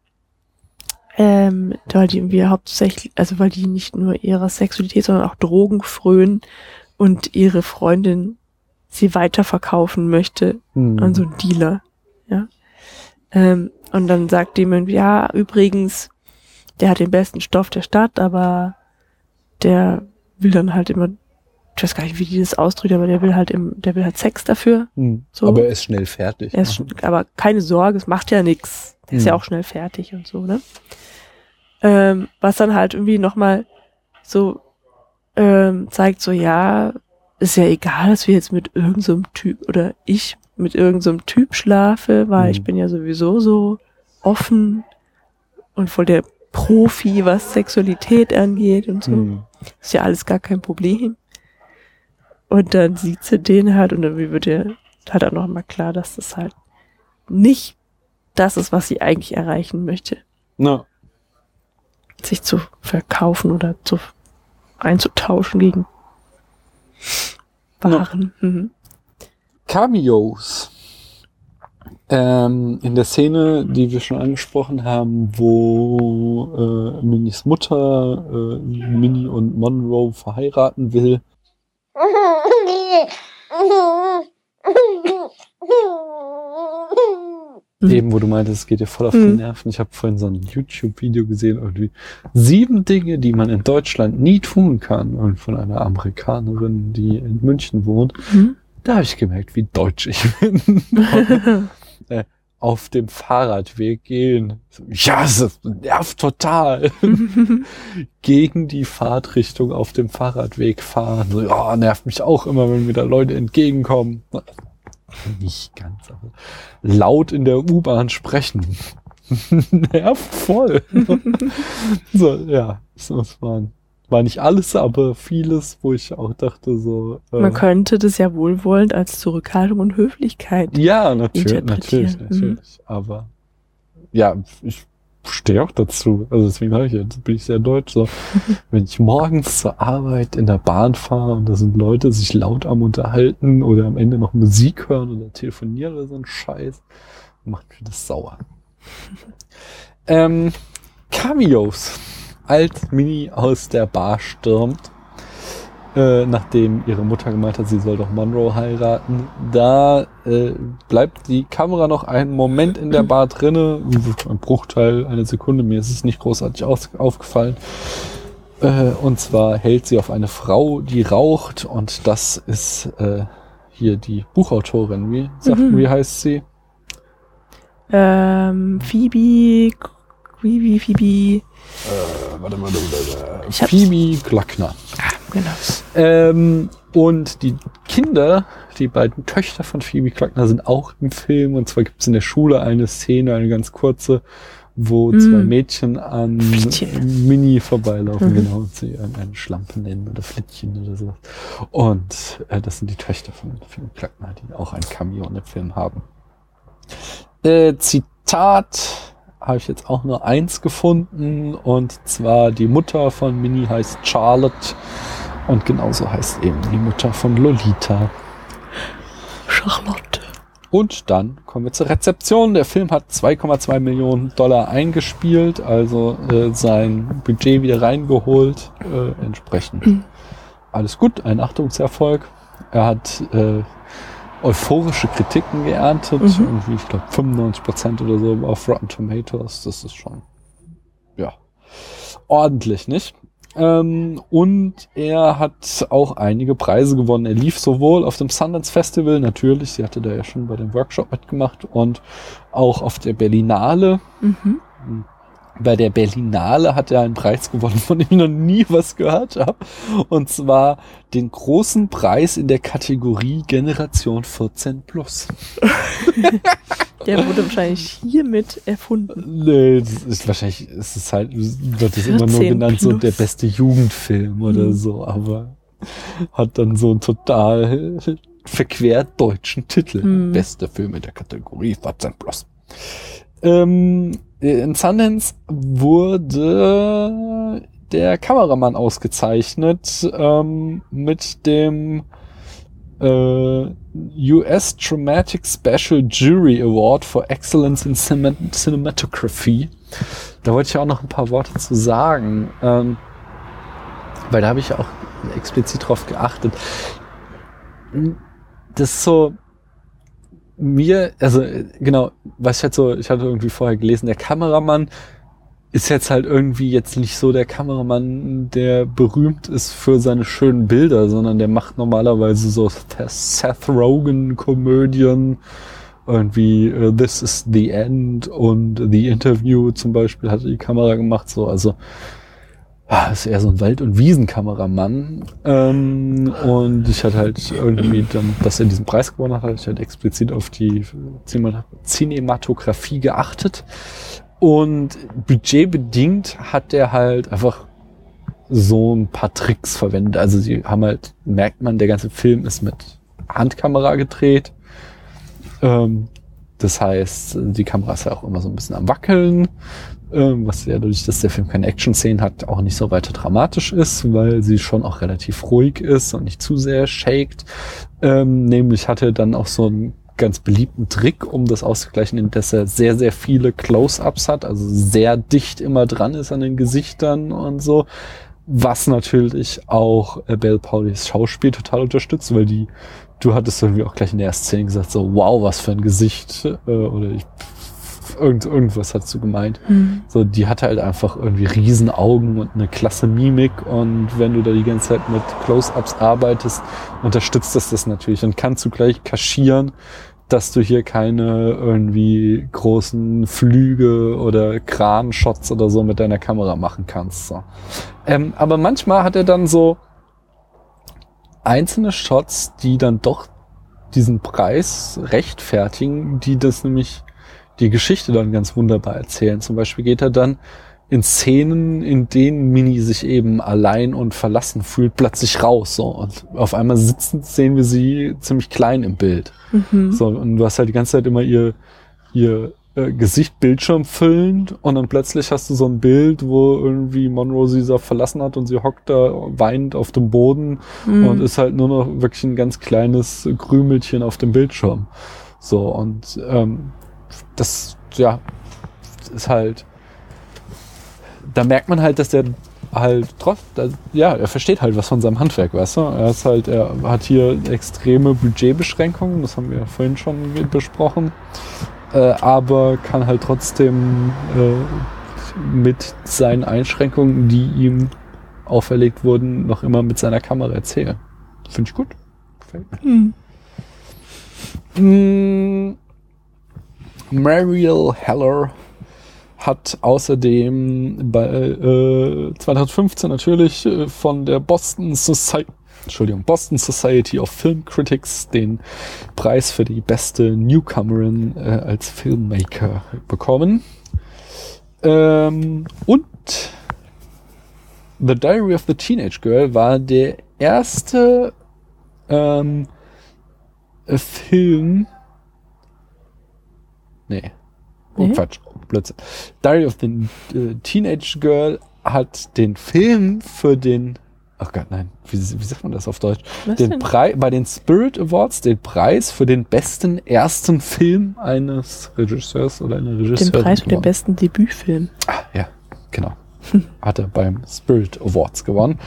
ähm, weil die irgendwie hauptsächlich, also weil die nicht nur ihrer Sexualität, sondern auch Drogen frönen und ihre Freundin sie weiterverkaufen möchte Hm. an so einen Dealer. Ja. Ähm, und dann sagt jemand, ja, übrigens, der hat den besten Stoff der Stadt, aber der will dann halt immer, ich weiß gar nicht, wie die das ausdrückt, aber der will halt im, der will halt Sex dafür. Hm. So. Aber er ist schnell fertig. Er ist, aber keine Sorge, es macht ja nix. Der ist ja Hm. auch schnell fertig und so, ne? Ähm, was dann halt irgendwie nochmal so ähm, zeigt, so ja, ist ja egal, dass wir jetzt mit irgendeinem so Typ oder ich mit irgendeinem so Typ schlafe, weil Hm. ich bin ja sowieso so offen und voll der Profi, was Sexualität angeht und so. Hm. Ist ja alles gar kein Problem. Und dann sieht sie den halt und dann wird ihr halt auch noch mal klar, dass das halt nicht das ist, was sie eigentlich erreichen möchte. Na, Sich zu verkaufen oder zu einzutauschen gegen Waren. Mhm. Cameos. Ähm, in der Szene, die wir schon angesprochen haben, wo äh, Minis Mutter äh, Minnie und Monroe verheiraten will. eben wo du meintest, es geht dir voll auf die Mhm. Nerven. Ich habe vorhin so ein YouTube-Video gesehen, irgendwie sieben Dinge, die man in Deutschland nie tun kann, und von einer Amerikanerin, die in München wohnt. Mhm. Da habe ich gemerkt, wie deutsch ich bin. äh, auf dem Fahrradweg gehen. Ja, es nervt total. Gegen die Fahrtrichtung auf dem Fahrradweg fahren. So, ja, nervt mich auch immer, wenn mir da Leute entgegenkommen. Nicht ganz, aber laut in der U-Bahn sprechen. nervt voll. so, ja, das war, war nicht alles, aber vieles, wo ich auch dachte, so. äh, Man könnte das ja wohlwollend als Zurückhaltung und Höflichkeit. ja, natürlich, natürlich, natürlich. Aber ja, ich stehe auch dazu. Also deswegen habe ich jetzt bin ich sehr deutsch. So, wenn ich morgens zur Arbeit in der Bahn fahre und da sind Leute sich laut am unterhalten oder am Ende noch Musik hören oder telefonieren oder so ein Scheiß, macht mir das sauer. ähm, Cameos. Als Mini aus der Bar stürmt, äh, nachdem ihre Mutter gemeint hat, sie soll doch Monroe heiraten, da äh, bleibt die Kamera noch einen Moment in der Bar drinne, ein Bruchteil, eine Sekunde, mir ist es nicht großartig aufgefallen. Äh, und zwar hält sie auf eine Frau, die raucht, und das ist äh, hier die Buchautorin. Wie, sagt, Mhm. wie heißt sie? Ähm, Phoebe, Phoebe, Phoebe, warte mal, Ich hab's. Phoebe Glockner. genau. Ähm, und die Kinder, die beiden Töchter von Phoebe Glockner sind auch im Film. Und zwar gibt es in der Schule eine Szene, eine ganz kurze, wo Mm. zwei Mädchen an Flittchen. Mini vorbeilaufen, Mhm. genau, und sie eine Schlampe nennen oder Flittchen oder so. Und äh, das sind die Töchter von Phoebe Glockner, die auch ein Cameo in dem Film haben. Äh, Zitat habe ich jetzt auch nur eins gefunden und zwar die Mutter von Minnie heißt Charlotte und genauso heißt eben die Mutter von Lolita. Charlotte. Und dann kommen wir zur Rezeption. Der Film hat 2,2 Millionen Dollar eingespielt, also äh, sein Budget wieder reingeholt. Äh, entsprechend alles gut, ein Achtungserfolg. Er hat äh, euphorische Kritiken geerntet, Mhm. irgendwie, ich glaube 95 Prozent oder so auf Rotten Tomatoes. Das ist schon, ja, ordentlich, nicht? Ähm, und er hat auch einige Preise gewonnen. Er lief sowohl auf dem Sundance Festival, natürlich, sie hatte da ja schon bei dem Workshop mitgemacht, und auch auf der Berlinale. Mhm. Bei der Berlinale hat er einen Preis gewonnen, von dem ich noch nie was gehört habe. Und zwar den großen Preis in der Kategorie Generation 14 plus. Der wurde wahrscheinlich hiermit erfunden. Nee, das ist wahrscheinlich, ist es halt, wird es immer nur 14 genannt, so plus. der beste Jugendfilm oder Mhm. so, aber hat dann so einen total verquert deutschen Titel. Mhm. Beste Film in der Kategorie 14 plus. Ähm, in Sundance wurde der Kameramann ausgezeichnet ähm, mit dem äh, US Dramatic Special Jury Award for Excellence in Cinem Cinematography. Da wollte ich auch noch ein paar Worte zu sagen, ähm, weil da habe ich auch explizit drauf geachtet. Das ist so, mir, also genau, was ich halt so, ich hatte irgendwie vorher gelesen, der Kameramann ist jetzt halt irgendwie jetzt nicht so der Kameramann, der berühmt ist für seine schönen Bilder, sondern der macht normalerweise so Seth Rogen Komödien, irgendwie uh, This is the End und The Interview zum Beispiel hat die Kamera gemacht, so also ah, ist eher so ein Wald- und Wiesenkameramann. Ähm, und ich hatte halt irgendwie dann, dass er diesen Preis gewonnen hat, hatte ich halt explizit auf die Cinematografie geachtet. Und budgetbedingt hat der halt einfach so ein paar Tricks verwendet. Also sie haben halt, merkt man, der ganze Film ist mit Handkamera gedreht. Ähm, das heißt, die Kamera ist ja auch immer so ein bisschen am Wackeln, ähm, was ja dadurch, dass der Film keine Action-Szenen hat, auch nicht so weiter dramatisch ist, weil sie schon auch relativ ruhig ist und nicht zu sehr shakt. Ähm, nämlich er dann auch so ein ganz beliebten Trick, um das auszugleichen, dass er sehr, sehr viele Close-ups hat, also sehr dicht immer dran ist an den Gesichtern und so. Was natürlich auch äh, Belle Paulis Schauspiel total unterstützt, weil die, du hattest irgendwie auch gleich in der ersten Szene gesagt, so wow, was für ein Gesicht, äh, oder ich, irgend, irgendwas hast du gemeint. Mhm. So, die hatte halt einfach irgendwie riesen Augen und eine klasse Mimik und wenn du da die ganze Zeit mit Close-Ups arbeitest, unterstützt das das natürlich und kannst du gleich kaschieren, dass du hier keine irgendwie großen Flüge oder Kran-Shots oder so mit deiner Kamera machen kannst. So. Ähm, aber manchmal hat er dann so einzelne Shots, die dann doch diesen Preis rechtfertigen, die das nämlich die Geschichte dann ganz wunderbar erzählen. Zum Beispiel geht er dann in Szenen, in denen Mini sich eben allein und verlassen fühlt, plötzlich raus. So. Und auf einmal sitzen, sehen wir sie ziemlich klein im Bild. Mhm. So, und du hast halt die ganze Zeit immer ihr, ihr äh, Gesicht Bildschirm füllend und dann plötzlich hast du so ein Bild, wo irgendwie Monroe sie so verlassen hat und sie hockt da weinend auf dem Boden Mhm. und ist halt nur noch wirklich ein ganz kleines Krümelchen auf dem Bildschirm. So, und ähm, das, ja, ist halt, da merkt man halt, dass der halt trotz, ja, er versteht halt was von seinem Handwerk, weißt du? Er ist halt, er hat hier extreme Budgetbeschränkungen, das haben wir vorhin schon besprochen, äh, aber kann halt trotzdem äh, mit seinen Einschränkungen, die ihm auferlegt wurden, noch immer mit seiner Kamera erzählen. Finde ich gut. Gefällt mir. Mhm. Mariel Heller hat außerdem bei äh, 2015 natürlich äh, von der Boston Society Entschuldigung, Boston Society of Film Critics den Preis für die beste Newcomerin äh, als Filmmaker bekommen. Ähm, und The Diary of the Teenage Girl war der erste ähm, äh, Film. Nee. Oh, Nee? Quatsch. Blödsinn. Diary of the äh, Teenage Girl hat den Film für den. Ach Gott, nein. Wie, wie sagt man das auf Deutsch? Was den? Preis bei den Spirit Awards den Preis für den besten ersten Film eines Regisseurs oder einer Den Regisseurin Preis für den gewonnen. besten Debütfilm. Ah, ja, genau. Hat er beim Spirit Awards gewonnen.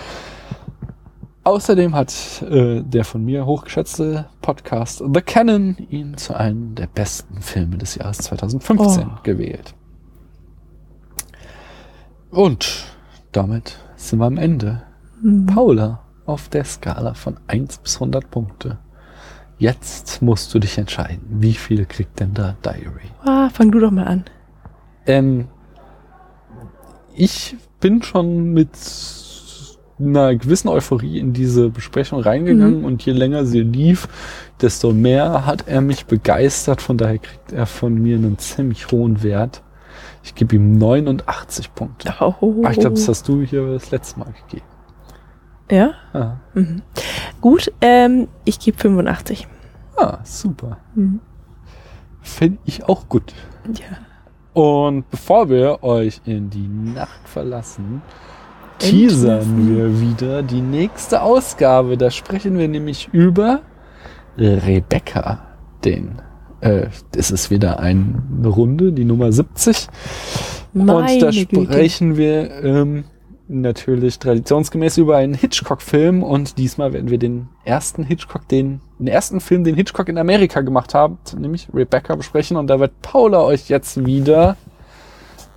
Außerdem hat äh, der von mir hochgeschätzte Podcast The Canon ihn zu einem der besten Filme des Jahres 2015 Oh. gewählt. Und damit sind wir am Ende. Mhm. Paula, auf der Skala von 1 bis 100 Punkte. Jetzt musst du dich entscheiden. Wie viel kriegt denn da Diary? Ah, fang du doch mal an. Ähm, ich bin schon mit einer gewissen Euphorie in diese Besprechung reingegangen Mhm. und je länger sie lief, desto mehr hat er mich begeistert. Von daher kriegt er von mir einen ziemlich hohen Wert. Ich gebe ihm 89 Punkte. Oh. Ah, ich glaube, das hast du hier das letzte Mal gegeben. Ja? Ah, Mhm. Gut, ähm, ich gebe 85. ah super. Mhm. Finde ich auch gut. Ja. Und bevor wir euch in die Nacht verlassen. Teasern wir wieder die nächste Ausgabe. Da sprechen wir nämlich über Rebecca, den äh, es ist wieder eine Runde, die Nummer 70. und da Meine Güte. sprechen wir ähm, natürlich traditionsgemäß über einen Hitchcock-Film und diesmal werden wir den ersten Hitchcock, den, den ersten Film, den Hitchcock in Amerika gemacht hat, nämlich Rebecca besprechen und da wird Paula euch jetzt wieder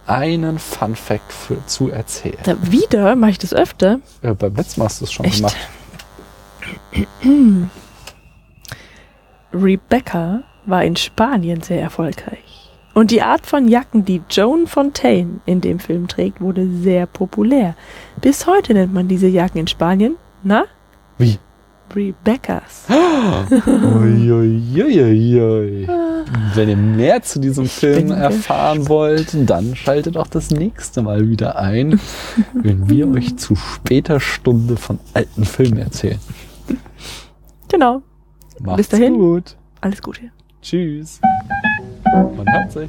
einen Fun Fact für, zu erzählen. Da, wieder mache ich das öfter. Äh, beim letzten Mal hast du es schon Echt? gemacht. Rebecca war in Spanien sehr erfolgreich. Und die Art von Jacken, die Joan Fontaine in dem Film trägt, wurde sehr populär. Bis heute nennt man diese Jacken in Spanien, na? Wie? Rebeccas. Uiuiuiui. Wenn ihr mehr zu diesem Film erfahren wollt, dann schaltet auch das nächste Mal wieder ein, wenn wir euch zu später Stunde von alten Filmen erzählen. Genau. Macht's dahin. gut. Alles Gute. Tschüss. Man hört sich.